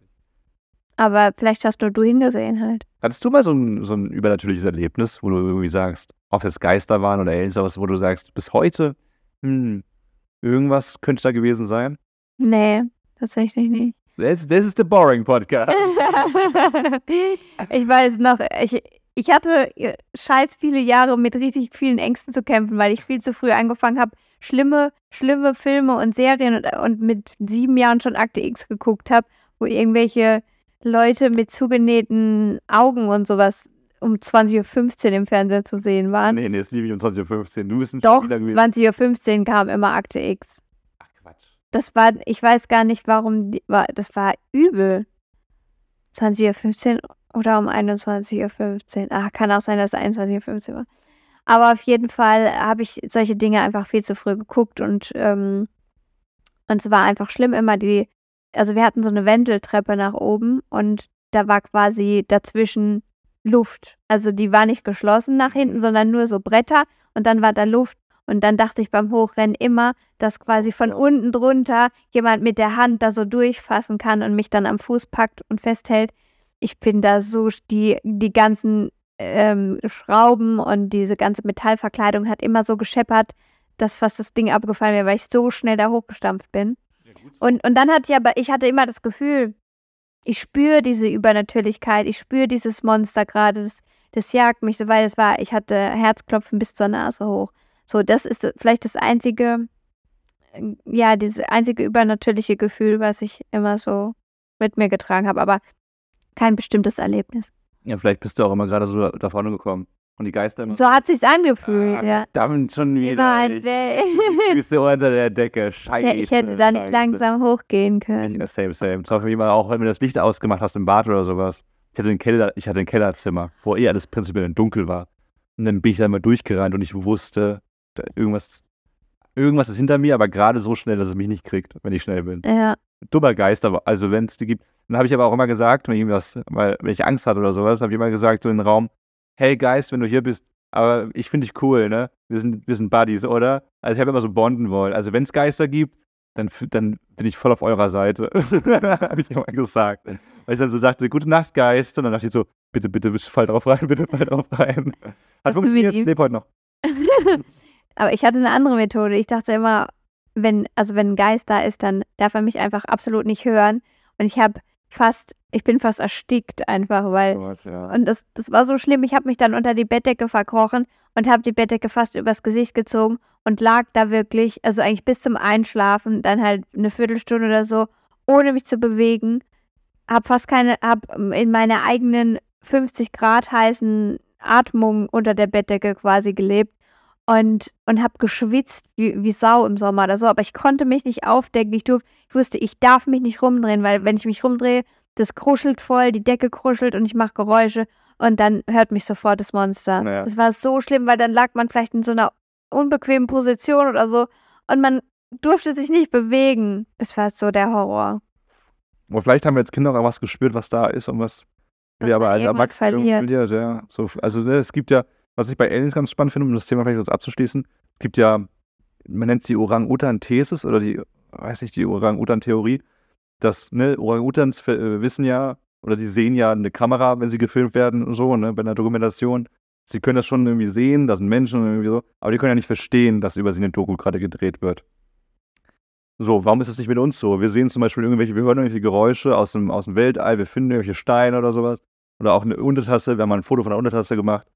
Aber vielleicht hast nur du hingesehen halt. Hattest du mal so ein, so ein übernatürliches Erlebnis, wo du irgendwie sagst, ob das Geister waren oder Aliens, aber was, wo du sagst, bis heute, hm, irgendwas könnte da gewesen sein? Nee, tatsächlich nicht. Das, das ist der Boring Podcast. [LAUGHS] ich weiß noch, ich, ich hatte scheiß viele Jahre mit richtig vielen Ängsten zu kämpfen, weil ich viel zu früh angefangen habe, schlimme, schlimme Filme und Serien und, und mit sieben Jahren schon Akte X geguckt habe, wo irgendwelche Leute mit zugenähten Augen und sowas um 20.15 Uhr im Fernsehen zu sehen waren. Nee, nee, das liebe ich um 20.15 Uhr. Du bist ein Doch, Spieler gewesen. 20.15 Uhr kam immer Akte X. Ach, Quatsch. Das war, ich weiß gar nicht, warum, die, war, das war übel. 20.15 Uhr oder um 21.15 Uhr. Ach, kann auch sein, dass es 21.15 Uhr war. Aber auf jeden Fall habe ich solche Dinge einfach viel zu früh geguckt und, ähm, und es war einfach schlimm immer die, also wir hatten so eine Wendeltreppe nach oben und da war quasi dazwischen Luft. Also die war nicht geschlossen nach hinten, sondern nur so Bretter und dann war da Luft. Und dann dachte ich beim Hochrennen immer, dass quasi von unten drunter jemand mit der Hand da so durchfassen kann und mich dann am Fuß packt und festhält. Ich bin da so, die, die ganzen ähm, Schrauben und diese ganze Metallverkleidung hat immer so gescheppert, dass fast das Ding abgefallen wäre, weil ich so schnell da hochgestampft bin. Und, und dann hatte ich aber, ich hatte immer das Gefühl, ich spüre diese Übernatürlichkeit, ich spüre dieses Monster gerade, das, das jagt mich, soweit es war. Ich hatte Herzklopfen bis zur Nase hoch. So, das ist vielleicht das einzige, äh, ja, dieses einzige übernatürliche Gefühl, was ich immer so mit mir getragen habe, aber kein bestimmtes Erlebnis. Ja, vielleicht bist du auch immer gerade so da vorne gekommen. Und die Geister immer. So hat sich's angefühlt, Ah, ja. Verdammt, schon wieder. Immer als Ich- wäre Füße unter der Decke. Scheiße. ich hätte da nicht langsam hochgehen Ich, können. ja, same, same. Das war für mich immer auch, wenn du das Licht ausgemacht hast im Bad oder sowas. Ich hatte ein, Keller, ich hatte ein Kellerzimmer, wo eh alles prinzipiell dunkel war. Und dann bin ich da mal durchgerannt und ich wusste, irgendwas, irgendwas ist hinter mir, aber gerade so schnell, dass es mich nicht kriegt, wenn ich schnell bin. Ja, Dummer Geist, aber also wenn es die gibt. Dann habe ich aber auch immer gesagt, wenn ich irgendwas, weil wenn ich Angst hatte oder sowas, habe ich immer gesagt so in den Raum, hey Geist, wenn du hier bist, aber ich finde dich cool, ne? Wir sind, wir sind Buddies, oder? Also ich habe immer so bonden wollen. Also wenn es Geister gibt, dann, dann bin ich voll auf eurer Seite. [LAUGHS] habe ich immer gesagt. Weil ich dann so dachte, gute Nacht, Geist. Und dann dachte ich so, bitte, bitte, bitte fall drauf rein, [LAUGHS] bitte fall drauf rein. Hat Hast funktioniert, lebe heute noch. [LAUGHS] aber ich hatte eine andere Methode. Ich dachte immer, wenn, also wenn ein Geist da ist, dann darf er mich einfach absolut nicht hören. Und ich habe fast, ich bin fast erstickt einfach, weil Gott, ja. Und das, das war so schlimm. Ich habe mich dann unter die Bettdecke verkrochen und habe die Bettdecke fast übers Gesicht gezogen und lag da wirklich, also eigentlich bis zum Einschlafen, dann halt eine Viertelstunde oder so, ohne mich zu bewegen. Hab fast keine, hab in meiner eigenen 50 Grad heißen Atmung unter der Bettdecke quasi gelebt und, und habe geschwitzt wie, wie Sau im Sommer oder so. Aber ich konnte mich nicht aufdecken. Ich, durfte, ich wusste, ich darf mich nicht rumdrehen, weil wenn ich mich rumdrehe, das kruschelt voll, die Decke kruschelt und ich mache Geräusche und dann hört mich sofort das Monster. Ja. Das war so schlimm, weil dann lag man vielleicht in so einer unbequemen Position oder so und man durfte sich nicht bewegen. Es war so der Horror. Und vielleicht haben wir als Kinder auch was gespürt, was da ist und was wir aber als Erwachsene verliert. verliert. Ja. So, also ne, es gibt ja, was ich bei Aliens ganz spannend finde, um das Thema vielleicht kurz abzuschließen, es gibt ja, man nennt es die Orang-Utan-Thesis oder die, weiß nicht, die Orang-Utan-Theorie, dass ne, Orang-Utans äh, wissen ja oder die sehen ja eine Kamera, wenn sie gefilmt werden und so, ne, bei einer Dokumentation. Sie können das schon irgendwie sehen, das sind Menschen und irgendwie so, aber die können ja nicht verstehen, dass über sie eine Doku gerade gedreht wird. So, warum ist das nicht mit uns so? Wir sehen zum Beispiel irgendwelche, wir hören irgendwelche Geräusche aus dem, aus dem Weltall, wir finden irgendwelche Steine oder sowas. Oder auch eine Untertasse, wir haben mal ein Foto von einer Untertasse gemacht.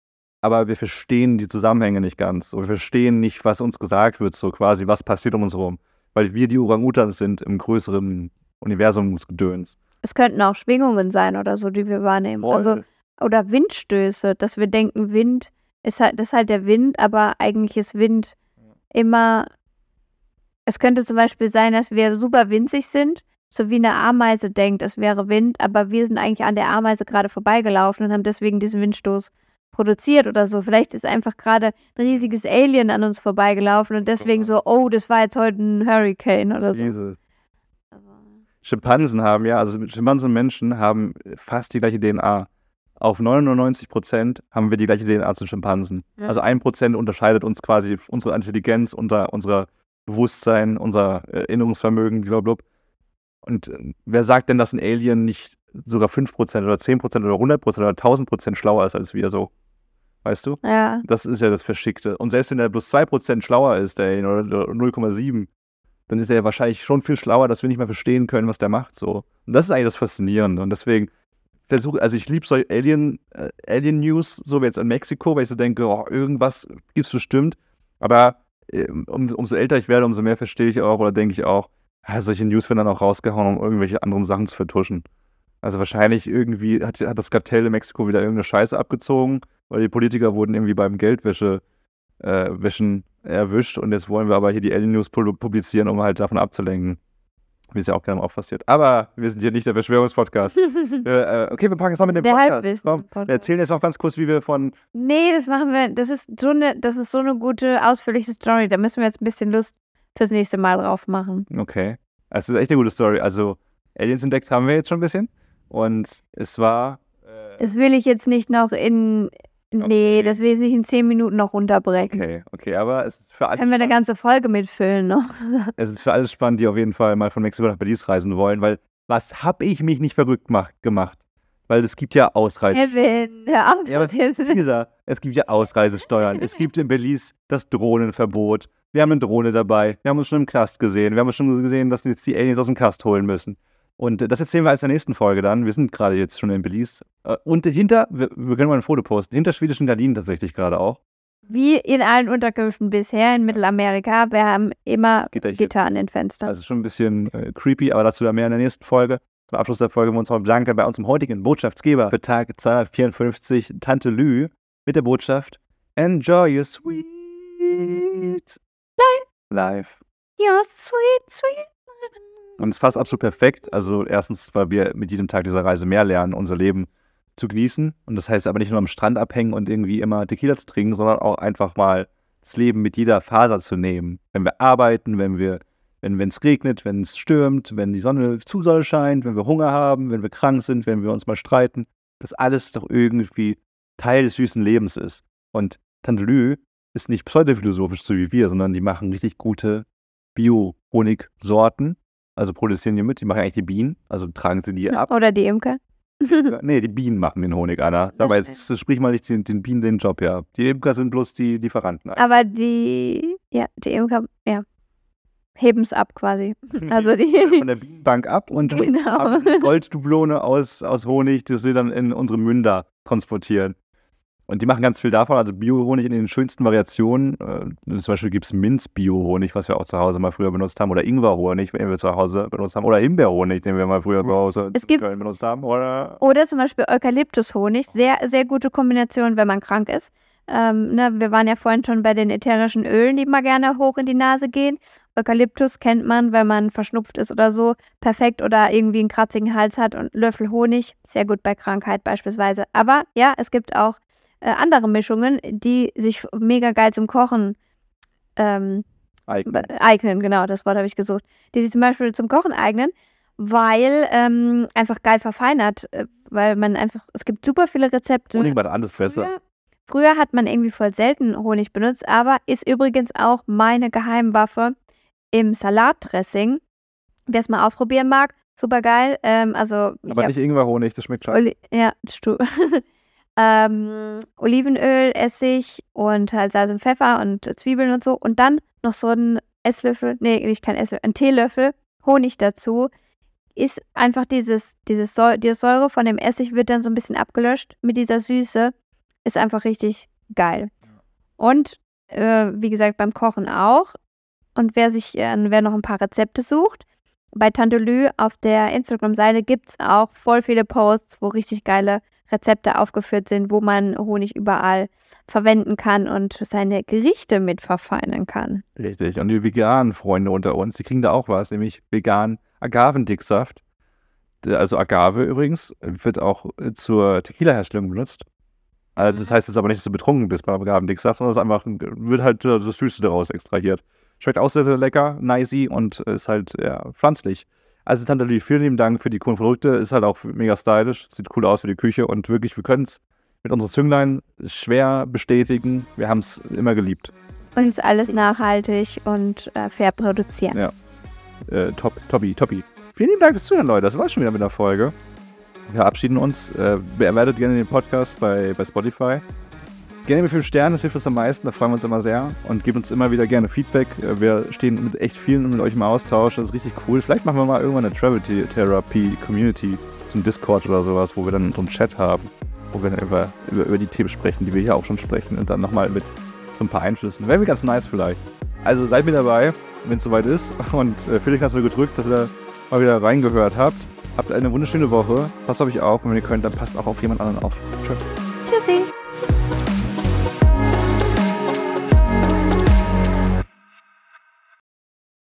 Aber wir verstehen die Zusammenhänge nicht ganz. So, wir verstehen nicht, was uns gesagt wird, so quasi, was passiert um uns herum. Weil wir die Orang-Utans sind im größeren Universumsgedöns. Es könnten auch Schwingungen sein oder so, die wir wahrnehmen. Also, Voll. oder Windstöße, dass wir denken, Wind ist halt, das ist halt der Wind, aber eigentlich ist Wind immer. Es könnte zum Beispiel sein, dass wir super winzig sind, so wie eine Ameise denkt, es wäre Wind, aber wir sind eigentlich an der Ameise gerade vorbeigelaufen und haben deswegen diesen Windstoß produziert oder so. Vielleicht ist einfach gerade ein riesiges Alien an uns vorbeigelaufen und deswegen so, oh, das war jetzt heute ein Hurricane oder so. Jesus. Schimpansen haben ja, also Schimpansen und Menschen haben fast die gleiche DNA. Auf 99 Prozent haben wir die gleiche DNA zu Schimpansen. Mhm. Also ein Prozent unterscheidet uns quasi unsere Intelligenz, unser, unser Bewusstsein, unser äh, Erinnerungsvermögen, blablabla. Und äh, wer sagt denn, dass ein Alien nicht sogar 5 Prozent oder 10 Prozent oder 100 Prozent oder 1000 Prozent schlauer ist als wir so? Weißt du? Ja, Das ist ja das Verschickte. Und selbst wenn er bloß 2% schlauer ist, der Alien, oder oder 0,7, dann ist er ja wahrscheinlich schon viel schlauer, dass wir nicht mehr verstehen können, was der macht. So. Und das ist eigentlich das Faszinierende. Und deswegen versuche, also ich liebe solche Alien, äh, Alien News, so wie jetzt in Mexiko, weil ich so denke, oh, irgendwas gibt's bestimmt. Aber äh, um, umso älter ich werde, umso mehr verstehe ich auch oder denke ich auch, ja, solche News werden dann auch rausgehauen, um irgendwelche anderen Sachen zu vertuschen. Also wahrscheinlich irgendwie hat, hat das Kartell in Mexiko wieder irgendeine Scheiße abgezogen, weil die Politiker wurden irgendwie beim Geldwäsche äh, Wäschen erwischt und jetzt wollen wir aber hier die Alien News publizieren, um halt davon abzulenken. Wie es ja auch gerne auch passiert. Aber wir sind hier nicht der Verschwörungspodcast. [LAUGHS] äh, okay, wir packen es noch mit dem Der Podcast. Komm, Podcast. wir erzählen jetzt noch ganz kurz, wie wir von. Nee, das machen wir. Das ist so eine, das ist so eine gute, ausführliche Story. Da müssen wir jetzt ein bisschen Lust fürs nächste Mal drauf machen. Okay. Es ist echt eine gute Story. Also, Aliens entdeckt haben wir jetzt schon ein bisschen. Und es war. Äh, Das will ich jetzt nicht noch in. Nee, Okay. das will ich nicht in zehn Minuten noch runterbrechen. okay, okay, aber es ist für alle. Können wir eine ganze Folge mitfüllen noch? [LAUGHS] Es ist für alle spannend, die auf jeden Fall mal von Mexiko nach Belize reisen wollen, weil was hab ich mich nicht verrückt mach, gemacht? Weil es gibt ja Ausreise. Kevin, hör auf. Ja, Dieser, es gibt ja Ausreisesteuern. Es gibt in Belize das Drohnenverbot. Wir haben eine Drohne dabei. Wir haben uns schon im Knast gesehen. Wir haben uns schon gesehen, dass wir jetzt die Aliens aus dem Knast holen müssen. Und äh, das erzählen wir als der nächsten Folge dann. Wir sind gerade jetzt schon in Belize. Äh, Und hinter, wir, wir können mal ein Foto posten, hinter schwedischen Gardinen tatsächlich gerade auch. Wie in allen Unterkünften bisher in Mittelamerika. Wir haben immer. Gitter an den Fenstern. Also schon ein bisschen äh, creepy, aber dazu dann mehr in der nächsten Folge. Zum Abschluss der Folge wollen wir uns mal bedanken bei unserem heutigen Botschaftsgeber für Tag 254, Tante Lü, mit der Botschaft Enjoy your sweet life. You're sweet, sweet. Und es ist fast absolut perfekt. Also erstens, weil wir mit jedem Tag dieser Reise mehr lernen, unser Leben zu genießen. Und das heißt aber nicht nur am Strand abhängen und irgendwie immer Tequila zu trinken, sondern auch einfach mal das Leben mit jeder Faser zu nehmen. Wenn wir arbeiten, wenn wir, wenn es regnet, wenn es stürmt, wenn die Sonne zu doll scheint, wenn wir Hunger haben, wenn wir krank sind, wenn wir uns mal streiten, das alles doch irgendwie Teil des süßen Lebens ist. Und Tante Lü ist nicht pseudophilosophisch so wie wir, sondern die machen richtig gute Bio-Honigsorten. Also produzieren die mit, die machen eigentlich die Bienen, also tragen sie die ab. Oder die Imker. nee, die Bienen machen den Honig, Anna. Aber jetzt sprich mal nicht den, den Bienen den Job, ja. Die Imker sind bloß die Lieferanten. Aber die, ja, die Imker, ja, heben es ab quasi. [LAUGHS] Also die, Von der Bienenbank ab und [LAUGHS] Genau. Golddublone aus, aus Honig, die sie dann in unsere Münder transportieren. Und die machen ganz viel davon, also Bio-Honig in den schönsten Variationen. Äh, zum Beispiel gibt es Minz-Bio-Honig, was wir auch zu Hause mal früher benutzt haben, oder Ingwer-Honig, den wir zu Hause benutzt haben, oder Himbeerhonig, den wir mal früher zu Hause Es gibt- Köln benutzt haben, oder oder zum Beispiel Eukalyptushonig, sehr, sehr gute Kombination, wenn man krank ist. Ähm, ne, wir waren ja vorhin schon bei den ätherischen Ölen, die mal gerne hoch in die Nase gehen. Eukalyptus kennt man, wenn man verschnupft ist oder so, perfekt oder irgendwie einen kratzigen Hals hat und Löffel Honig, sehr gut bei Krankheit beispielsweise. Aber ja, es gibt auch äh, andere Mischungen, die sich mega geil zum Kochen ähm, Eigen. be- eignen, genau, das Wort habe ich gesucht, die sich zum Beispiel zum Kochen eignen, weil ähm, einfach geil verfeinert, äh, weil man einfach, es gibt super viele Rezepte. Honig war anders besser. Früher, früher hat man irgendwie voll selten Honig benutzt, aber ist übrigens auch meine Geheimwaffe im Salatdressing. Wer es mal ausprobieren mag, super geil. Ähm, also Aber ja, nicht Ingwer-Honig, das schmeckt scheiße. Ja, Stu [LAUGHS] ähm, Olivenöl, Essig und halt Salz und Pfeffer und Zwiebeln und so. Und dann noch so ein Esslöffel, nee, nicht kein Esslöffel, ein Teelöffel Honig dazu. Ist einfach dieses, dieses Säu die Säure von dem Essig wird dann so ein bisschen abgelöscht mit dieser Süße. Ist einfach richtig geil. Und äh, wie gesagt, beim Kochen auch. Und wer sich, äh, wer noch ein paar Rezepte sucht, bei Tante Lü auf der Instagram-Seite gibt es auch voll viele Posts, wo richtig geile Rezepte aufgeführt sind, wo man Honig überall verwenden kann und seine Gerichte mit verfeinern kann. Richtig. Und die veganen Freunde unter uns, die kriegen da auch was, nämlich vegan Agavendicksaft. Also Agave übrigens wird auch äh, zur Tequila-Herstellung benutzt. Also das Mhm. heißt jetzt aber nicht, dass du betrunken bist beim Agavendicksaft, sondern es einfach, ein- wird halt äh, das Süße daraus extrahiert. Schmeckt auch sehr, sehr lecker, nicey und ist halt ja, pflanzlich. Also Tante Lee, vielen lieben Dank für die coolen Produkte. Ist halt auch mega stylisch, sieht cool aus für die Küche und wirklich, wir können es mit unseren Zünglein schwer bestätigen. Wir haben es immer geliebt. Und ist alles nachhaltig und äh, fair produziert. Ja. Äh, top, Toppi, Toppi. Vielen lieben Dank fürs Zuhören, Leute. Das war's schon wieder mit der Folge. Wir verabschieden uns. Äh, bewertet gerne den Podcast bei, bei Spotify. Gerne mit 5 Sternen, das hilft uns am meisten, da freuen wir uns immer sehr. Und gebt uns immer wieder gerne Feedback. Wir stehen mit echt vielen mit euch im Austausch. Das ist richtig cool. Vielleicht machen wir mal irgendwann eine Travel Therapy Community, so ein Discord oder sowas, wo wir dann so einen Chat haben, wo wir dann über, über, über die Themen sprechen, die wir hier auch schon sprechen und dann nochmal mit so ein paar Einflüssen. Wäre mir ganz nice vielleicht. Also seid mir dabei, wenn es soweit ist. Und äh, Felix hast du gedrückt, dass ihr mal wieder reingehört habt. Habt eine wunderschöne Woche. Passt auf euch auf und wenn ihr könnt, dann passt auch auf jemand anderen auf. Tschüss. Tschüssi.